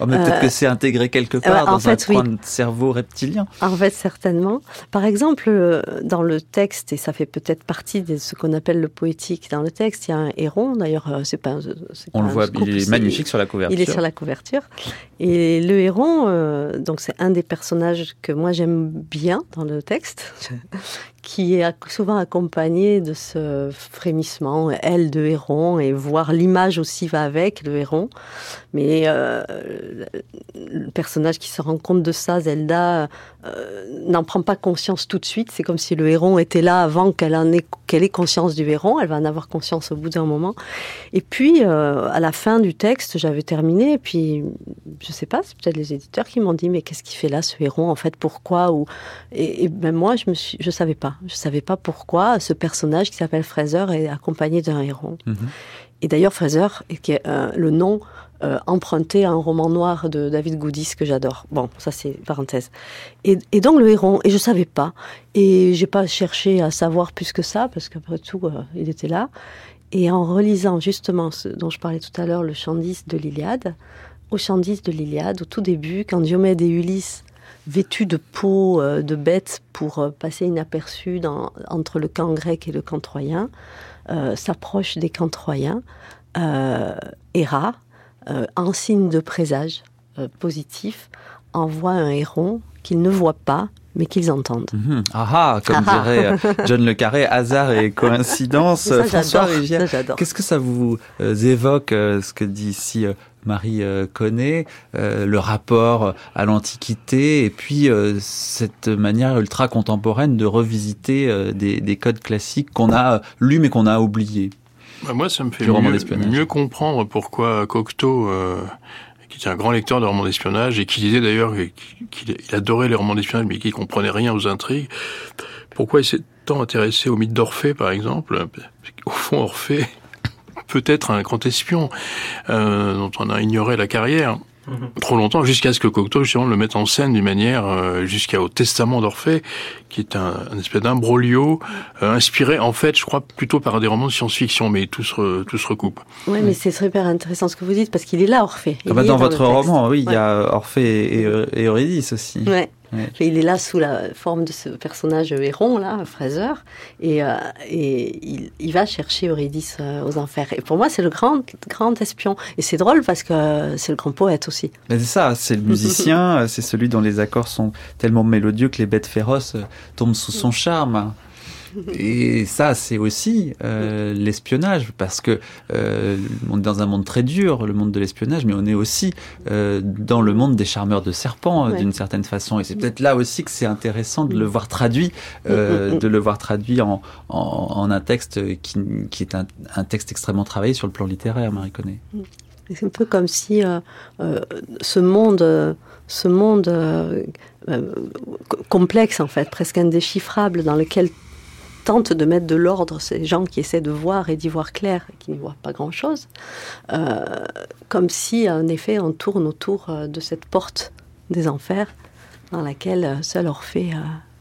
Oh, mais peut-être que c'est intégré quelque part dans un coin de cerveau reptilien. En fait, certainement. Par exemple, euh, dans le texte, et ça fait peut-être partie de ce qu'on appelle le poétique dans le texte, il y a un héron, d'ailleurs, euh, c'est pas, On le voit, il est magnifique sur la couverture. Il est sur la couverture. Et le héron, euh, donc c'est un des personnages que moi j'aime bien dans le texte, [LAUGHS] qui est souvent accompagné de ce frémissement, elle de héron, et voir l'image aussi va avec le héron. Mais euh, le personnage qui se rend compte de ça, Zelda, euh, n'en prend pas conscience tout de suite. C'est comme si le héron était là avant qu'elle en ait, qu'elle ait conscience du héron. Elle va en avoir conscience au bout d'un moment. Et puis, euh, à la fin du texte, j'avais terminé. Et puis, je sais pas, c'est peut-être les éditeurs qui m'ont dit, mais qu'est-ce qu'il fait là, ce héron, en fait, pourquoi ou et, même moi, je me suis, je savais pas. Je savais pas pourquoi ce personnage qui s'appelle Fraser est accompagné d'un héron. Mhm. Et d'ailleurs, Fraser, qui est le nom euh, emprunté à un roman noir de David Goudis que j'adore. Bon, ça c'est parenthèse. Et, donc le héron, et je savais pas, et j'ai pas cherché à savoir plus que ça parce qu'après tout, euh, il était là. Et en relisant justement ce dont je parlais tout à l'heure, le chant de l'Iliade, au chant de l'Iliade, au tout début, quand Diomède et Ulysse vêtus de peau euh, de bête pour passer inaperçus entre le camp grec et le camp troyen, s'approchent des camps troyens. Héra, un signe de présage euh, positif, envoient un héron qu'ils ne voient pas, mais qu'ils entendent. Mhm. Ah ah, comme dirait euh, John Le Carré, hasard et [LAUGHS] coïncidence. Ça, François. Rivière, qu'est-ce que ça vous euh, évoque, euh, ce que dit ici euh, Marie euh, euh, le rapport à l'Antiquité et puis euh, cette manière ultra contemporaine de revisiter euh, des, des codes classiques qu'on a lus mais qu'on a oubliés? Bah, moi, ça me fait mieux, comprendre pourquoi Cocteau, euh, qui était un grand lecteur de romans d'espionnage et qui disait d'ailleurs qu'il il adorait les romans d'espionnage mais qu'il comprenait rien aux intrigues, pourquoi il s'est tant intéressé au mythe d'Orphée, par exemple Au fond, Orphée [LAUGHS] peut être un grand espion euh, dont on a ignoré la carrière. Trop longtemps, jusqu'à ce que Cocteau justement le mette en scène d'une manière euh, jusqu'au Testament d'Orphée, qui est un, un espèce d'imbroglio euh, inspiré en fait, je crois, plutôt par des romans de science-fiction, mais tout se, re- tout se recoupe. Oui, mais c'est super intéressant ce que vous dites parce qu'il est là, Orphée. Il Ah bah, Dans votre roman, oui, il Ouais. y a Orphée et, et Eurydice aussi. Ouais. Il est là sous la forme de ce personnage héron, là, Fraser, et, euh, et il, il va chercher Eurydice euh, aux enfers. Et pour moi, c'est le grand, grand espion. Et c'est drôle parce que c'est le grand poète aussi. Mais c'est ça, c'est le musicien, [LAUGHS] c'est celui dont les accords sont tellement mélodieux que les bêtes féroces euh, tombent sous son charme. Et ça, c'est aussi euh, l'espionnage, parce que euh, on est dans un monde très dur, le monde de l'espionnage, mais on est aussi euh, dans le monde des charmeurs de serpents, Ouais. d'une certaine façon. Et c'est peut-être là aussi que c'est intéressant de le voir traduit, euh, de le voir traduit en, en, en un texte qui, qui est un, un texte extrêmement travaillé sur le plan littéraire, Marie Connet. C'est un peu comme si ce monde, ce monde euh, euh, co- complexe en fait, presque indéchiffrable, dans lequel tentent de mettre de l'ordre ces gens qui essaient de voir et d'y voir clair, et qui n'y voient pas grand-chose, euh, comme si en effet on tourne autour euh, de cette porte des enfers dans laquelle euh, seul Orphée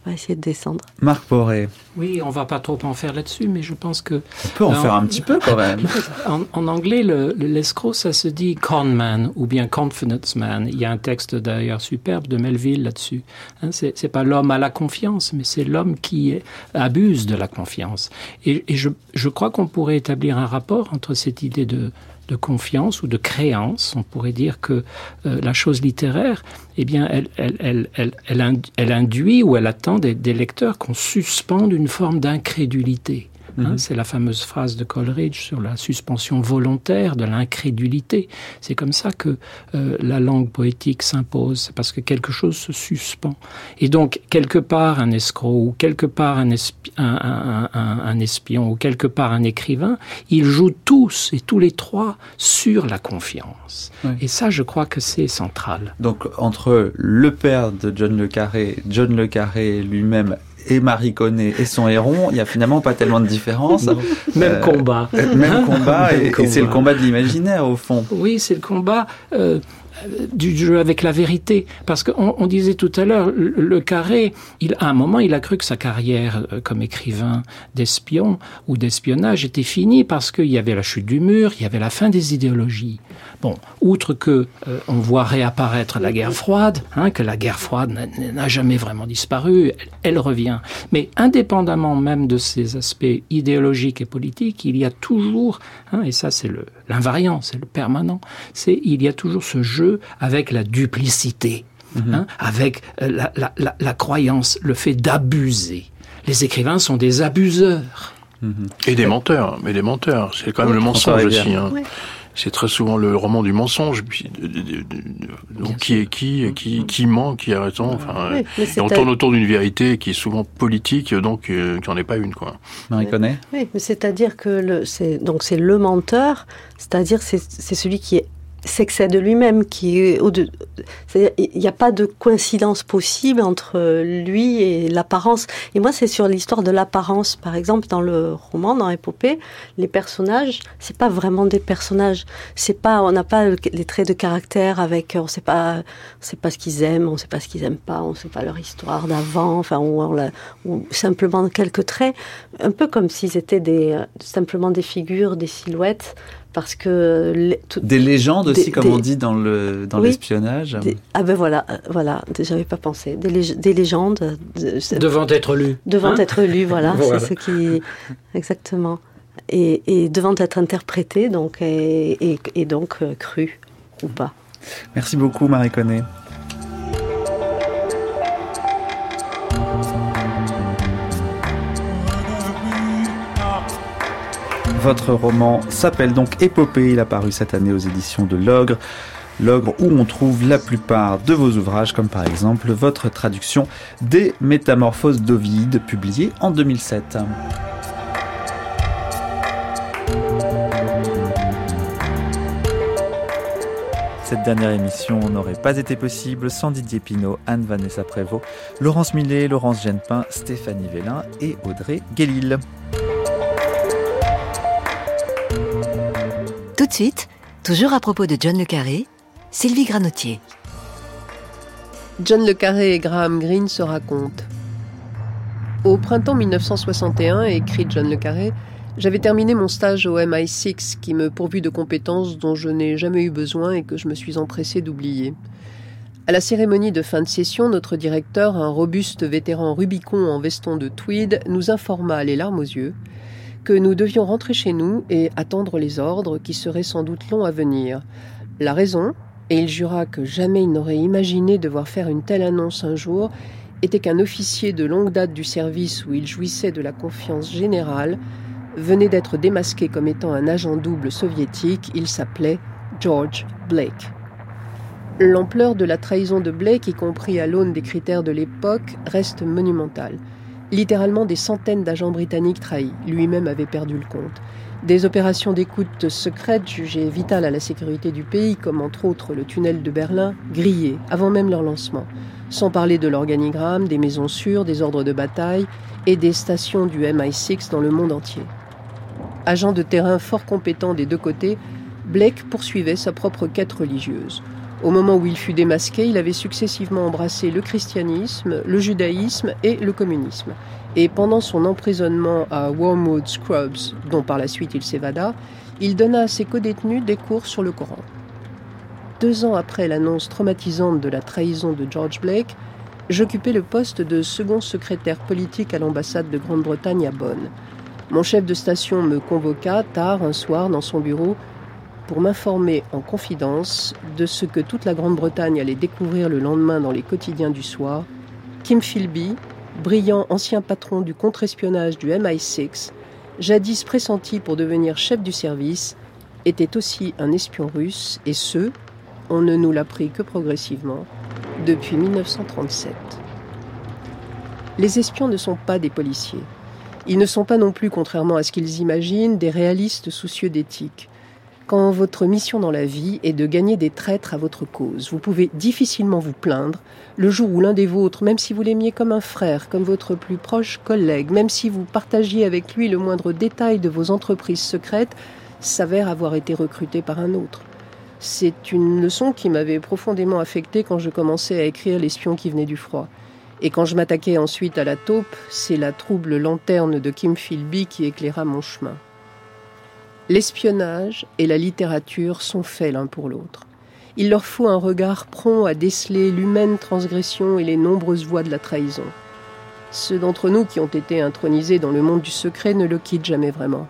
euh, va essayer de descendre. Marc Poré, Oui, on va pas trop en faire là-dessus, mais je pense que on peut en Non. faire un petit peu quand même. [LAUGHS] en, en anglais, le- le- l'escroc, ça se dit con man ou bien confidence man. Il y a un texte d'ailleurs superbe de Melville là-dessus. Hein, c'est pas l'homme à la confiance, mais c'est l'homme qui abuse de la confiance. Et, et je, je crois qu'on pourrait établir un rapport entre cette idée de, de confiance ou de créance. On pourrait dire que euh, la chose littéraire, eh bien, elle, elle, elle, elle, elle, ind- elle induit ou elle attend des, des lecteurs qu'on suspende une forme d'incrédulité. Hein, c'est la fameuse phrase de Coleridge sur la suspension volontaire de l'incrédulité. C'est comme ça que euh, la langue poétique s'impose, c'est parce que quelque chose se suspend. Et donc, quelque part, un escroc, ou quelque part un, espi- un, un- un- un espion, ou quelque part un écrivain, ils jouent tous et tous les trois sur la confiance. Et ça, je crois que c'est central. Donc entre le père de John Le Carré, John Le Carré lui-même et Marie Connet et son héron, il y a finalement pas tellement de différence. Même Euh, combat. Même combat, Même et, et c'est le combat. combat de l'imaginaire au fond. Oui, c'est le combat euh, du jeu avec la vérité. Parce qu'on on disait tout à l'heure, le, le carré, il, à un moment, il a cru que sa carrière euh, comme écrivain d'espion ou d'espionnage était finie parce qu'il y avait la chute du mur, il y avait la fin des idéologies. Bon, outre que euh, on voit réapparaître la guerre froide, hein, que la guerre froide n'a- jamais vraiment disparu, elle, elle revient. Mais indépendamment même de ces aspects idéologiques et politiques, il y a toujours, hein, et ça c'est le l'invariant, c'est le permanent, c'est il y a toujours ce jeu avec la duplicité, hein, avec euh, la, la, la, la croyance, le fait d'abuser. Les écrivains sont des abuseurs. Et des menteurs, mais des menteurs. C'est quand même le mensonge aussi. Hein. Oui. C'est très souvent le roman du mensonge. Donc, qui est qui, et qui, qui ment, qui a raison. Enfin, Oui, euh, et on c'est tourne autour d'une vérité qui est souvent politique, donc euh, qui n'en est pas une. Quoi. Marie Connet Oui, mais c'est-à-dire que le, c'est donc c'est le menteur, c'est-à-dire c'est c'est celui qui est s'excède de lui-même, qui est il n'y a pas de coïncidence possible entre lui et l'apparence. Et moi, c'est sur l'histoire de l'apparence, par exemple, dans le roman, dans l'épopée, les personnages, c'est pas vraiment des personnages. C'est pas, on n'a pas les traits de caractère avec, on sait pas, on sait pas ce qu'ils aiment, on sait pas ce qu'ils aiment pas, on sait pas leur histoire d'avant, enfin, ou, ou simplement quelques traits, un peu comme s'ils étaient des, simplement des figures, des silhouettes, parce que les- tout- Des légendes aussi, Des- comme des- on dit dans le dans Oui. l'espionnage. ah ben voilà, euh, voilà, j'avais pas pensé, des, lég- des légendes de- Devant être lu. devant Hein être lues, voilà, [LAUGHS] Voilà. c'est ce qui exactement, et, et devant être interprétées, donc et, et- et donc euh, crues ou pas. Merci beaucoup Marie Connet. Votre roman s'appelle donc Épopée. Il a paru cette année aux éditions de L'Ogre. L'Ogre où on trouve la plupart de vos ouvrages, comme par exemple votre traduction des Métamorphoses d'Ovide, publiée en 2007. Cette dernière émission n'aurait pas été possible sans Didier Pinault, Anne-Vanessa Prévost, Laurence Millet, Laurence Genepin, Stéphanie Vélin et Audrey Guélil. De suite, toujours à propos de John Le Carré, Sylvie Granotier. John Le Carré et Graham Greene se racontent. Au printemps 1961, écrit John Le Carré, j'avais terminé mon stage au MI6 qui me pourvut de compétences dont je n'ai jamais eu besoin et que je me suis empressé d'oublier. À la cérémonie de fin de session, notre directeur, un robuste vétéran Rubicon en veston de tweed, nous informa, les larmes aux yeux, que nous devions rentrer chez nous et attendre les ordres qui seraient sans doute longs à venir. La raison, et il jura que jamais il n'aurait imaginé devoir faire une telle annonce un jour, était qu'un officier de longue date du service où il jouissait de la confiance générale venait d'être démasqué comme étant un agent double soviétique, il s'appelait George Blake. L'ampleur de la trahison de Blake, y compris à l'aune des critères de l'époque, reste monumentale. Littéralement des centaines d'agents britanniques trahis, lui-même avait perdu le compte. Des opérations d'écoute secrètes jugées vitales à la sécurité du pays, comme entre autres le tunnel de Berlin, grillées avant même leur lancement. Sans parler de l'organigramme, des maisons sûres, des ordres de bataille et des stations du MI6 dans le monde entier. Agent de terrain fort compétent des deux côtés, Blake poursuivait sa propre quête religieuse. Au moment où il fut démasqué, il avait successivement embrassé le christianisme, le judaïsme et le communisme. Et pendant son emprisonnement à Wormwood Scrubs, dont par la suite il s'évada, il donna à ses codétenus des cours sur le Coran. Deux ans après l'annonce traumatisante de la trahison de George Blake, j'occupais le poste de second secrétaire politique à l'ambassade de Grande-Bretagne à Bonn. Mon chef de station me convoqua tard un soir dans son bureau pour m'informer en confidence de ce que toute la Grande-Bretagne allait découvrir le lendemain dans les quotidiens du soir. Kim Philby, brillant ancien patron du contre-espionnage du MI6, jadis pressenti pour devenir chef du service, était aussi un espion russe, et ce, on ne nous l'a pris que progressivement, depuis 1937. Les espions ne sont pas des policiers. Ils ne sont pas non plus, contrairement à ce qu'ils imaginent, des réalistes soucieux d'éthique. Quand votre mission dans la vie est de gagner des traîtres à votre cause, vous pouvez difficilement vous plaindre le jour où l'un des vôtres, même si vous l'aimiez comme un frère, comme votre plus proche collègue, même si vous partagiez avec lui le moindre détail de vos entreprises secrètes, s'avère avoir été recruté par un autre. C'est une leçon qui m'avait profondément affecté quand je commençais à écrire L'espion qui venait du froid. Et quand je m'attaquais ensuite à la taupe, c'est la trouble lanterne de Kim Philby qui éclaira mon chemin. L'espionnage et la littérature sont faits l'un pour l'autre. Il leur faut un regard prompt à déceler l'humaine transgression et les nombreuses voies de la trahison. Ceux d'entre nous qui ont été intronisés dans le monde du secret ne le quittent jamais vraiment.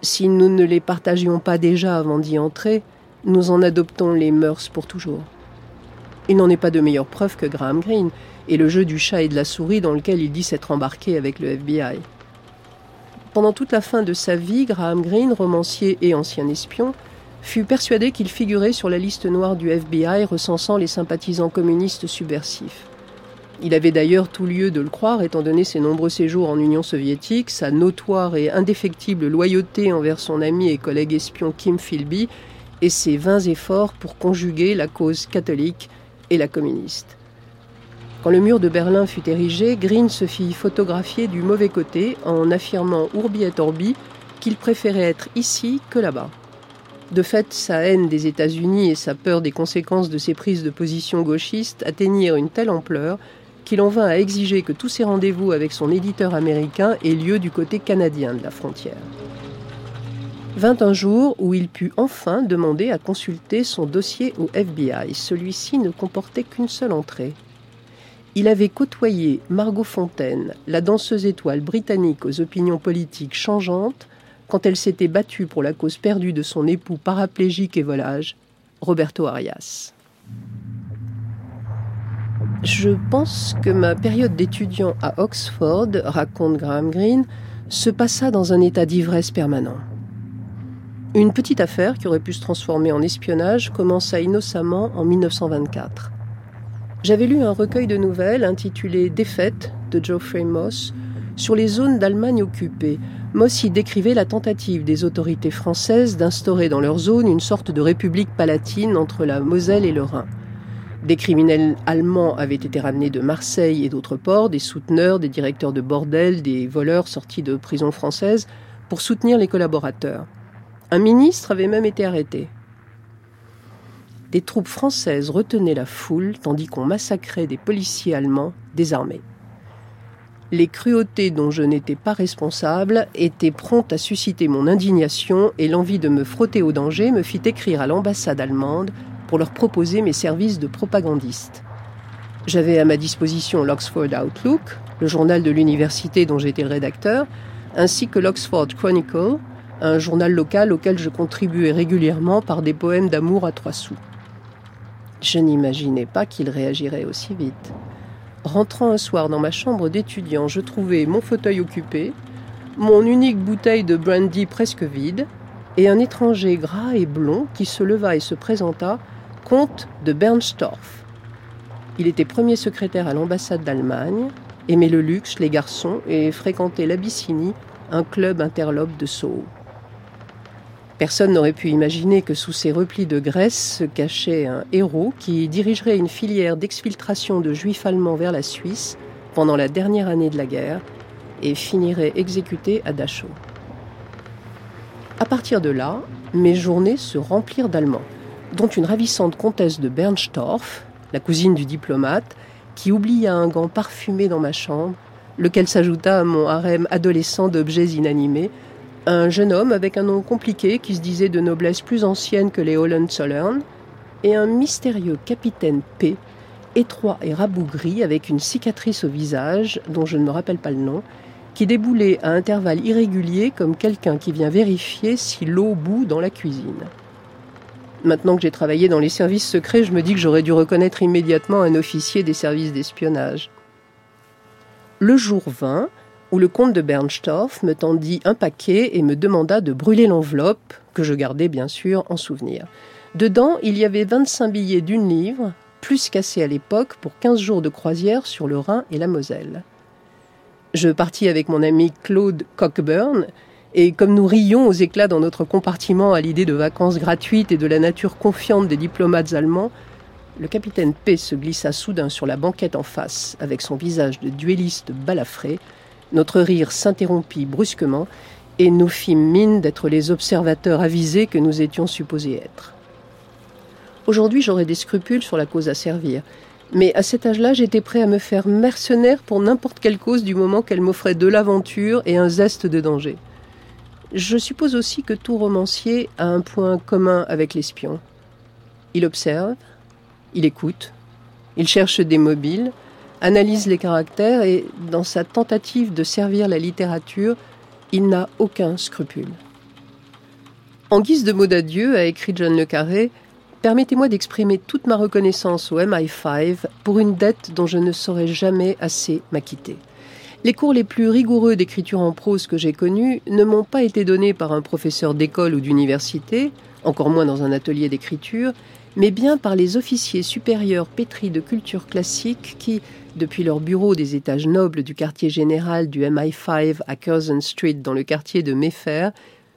Si nous ne les partagions pas déjà avant d'y entrer, nous en adoptons les mœurs pour toujours. Il n'en est pas de meilleure preuve que Graham Greene, et le jeu du chat et de la souris dans lequel il dit s'être embarqué avec le FBI. Pendant toute la fin de sa vie, Graham Greene, romancier et ancien espion, fut persuadé qu'il figurait sur la liste noire du FBI recensant les sympathisants communistes subversifs. Il avait d'ailleurs tout lieu de le croire étant donné ses nombreux séjours en Union soviétique, sa notoire et indéfectible loyauté envers son ami et collègue espion Kim Philby et ses vains efforts pour conjuguer la cause catholique et la communiste. Quand le mur de Berlin fut érigé, Green se fit photographier du mauvais côté en affirmant Urbi et Orbi qu'il préférait être ici que là-bas. De fait, sa haine des États-Unis et sa peur des conséquences de ses prises de position gauchistes atteignirent une telle ampleur qu'il en vint à exiger que tous ses rendez-vous avec son éditeur américain aient lieu du côté canadien de la frontière. Vint un jour où il put enfin demander à consulter son dossier au FBI. Celui-ci ne comportait qu'une seule entrée. Il avait côtoyé Margot Fontaine, la danseuse étoile britannique aux opinions politiques changeantes, quand elle s'était battue pour la cause perdue de son époux paraplégique et volage, Roberto Arias. Je pense que ma période d'étudiant à Oxford, raconte Graham Greene, se passa dans un état d'ivresse permanent. Une petite affaire qui aurait pu se transformer en espionnage commença innocemment en 1924. J'avais lu un recueil de nouvelles intitulé Défaite de Geoffrey Moss sur les zones d'Allemagne occupées. Moss y décrivait la tentative des autorités françaises d'instaurer dans leur zone une sorte de république palatine entre la Moselle et le Rhin. Des criminels allemands avaient été ramenés de Marseille et d'autres ports, des souteneurs, des directeurs de bordel, des voleurs sortis de prisons françaises, pour soutenir les collaborateurs. Un ministre avait même été arrêté. Des troupes françaises retenaient la foule tandis qu'on massacrait des policiers allemands désarmés. Les cruautés dont je n'étais pas responsable étaient promptes à susciter mon indignation et l'envie de me frotter au danger me fit écrire à l'ambassade allemande pour leur proposer mes services de propagandiste. J'avais à ma disposition l'Oxford Outlook, le journal de l'université dont j'étais le rédacteur, ainsi que l'Oxford Chronicle, un journal local auquel je contribuais régulièrement par des poèmes d'amour à trois sous. Je n'imaginais pas qu'il réagirait aussi vite. Rentrant un soir dans ma chambre d'étudiant, je trouvais mon fauteuil occupé, mon unique bouteille de brandy presque vide, et un étranger gras et blond qui se leva et se présenta comte de Bernstorff. Il était premier secrétaire à l'ambassade d'Allemagne, aimait le luxe, les garçons et fréquentait l'Abyssinie, un club interlope de Sceaux. Personne n'aurait pu imaginer que sous ces replis de Grèce se cachait un héros qui dirigerait une filière d'exfiltration de juifs allemands vers la Suisse pendant la dernière année de la guerre et finirait exécuté à Dachau. À partir de là, mes journées se remplirent d'Allemands dont une ravissante comtesse de Bernstorff, la cousine du diplomate, qui oublia un gant parfumé dans ma chambre, lequel s'ajouta à mon harem adolescent d'objets inanimés, un jeune homme avec un nom compliqué qui se disait de noblesse plus ancienne que les Hohenzollern, et un mystérieux capitaine P, étroit et rabougri avec une cicatrice au visage, dont je ne me rappelle pas le nom, qui déboulait à intervalles irréguliers comme quelqu'un qui vient vérifier si l'eau bout dans la cuisine. Maintenant que j'ai travaillé dans les services secrets, je me dis que j'aurais dû reconnaître immédiatement un officier des services d'espionnage. Le jour vint où le comte de Bernstorff me tendit un paquet et me demanda de brûler l'enveloppe, que je gardais bien sûr en souvenir. Dedans, il y avait 25 billets d'une livre, plus cassés à l'époque, pour 15 jours de croisière sur le Rhin et la Moselle. Je partis avec mon ami Claude Cockburn, et comme nous rions aux éclats dans notre compartiment à l'idée de vacances gratuites et de la nature confiante des diplomates allemands, le capitaine P se glissa soudain sur la banquette en face, avec son visage de duelliste balafré. Notre rire s'interrompit brusquement, et nous fîmes mine d'être les observateurs avisés que nous étions supposés être. Aujourd'hui, j'aurais des scrupules sur la cause à servir, mais à cet âge-là, j'étais prêt à me faire mercenaire pour n'importe quelle cause du moment qu'elle m'offrait de l'aventure et un zeste de danger. Je suppose aussi que tout romancier a un point commun avec l'espion. Il observe, il écoute, il cherche des mobiles, analyse les caractères et, dans sa tentative de servir la littérature, il n'a aucun scrupule. En guise de mot d'adieu, a écrit John Le Carré, permettez-moi d'exprimer toute ma reconnaissance au MI5 pour une dette dont je ne saurais jamais assez m'acquitter. Les cours les plus rigoureux d'écriture en prose que j'ai connus ne m'ont pas été donnés par un professeur d'école ou d'université, encore moins dans un atelier d'écriture, mais bien par les officiers supérieurs pétris de culture classique qui, depuis leur bureau des étages nobles du quartier général du MI5 à Curzon Street dans le quartier de Mayfair,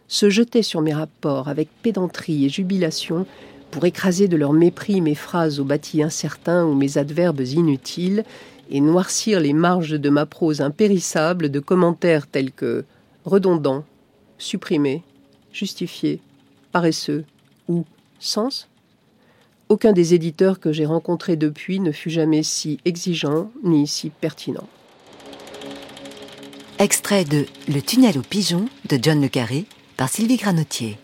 se jetaient sur mes rapports avec pédanterie et jubilation pour écraser de leur mépris mes phrases au bâti incertain ou mes adverbes inutiles, et noircir les marges de ma prose impérissable de commentaires tels que redondant, supprimé, justifié, paresseux ou sens Aucun des éditeurs que j'ai rencontrés depuis ne fut jamais si exigeant ni si pertinent. Extrait de Le tunnel aux pigeons de John Le Carré par Sylvie Granotier.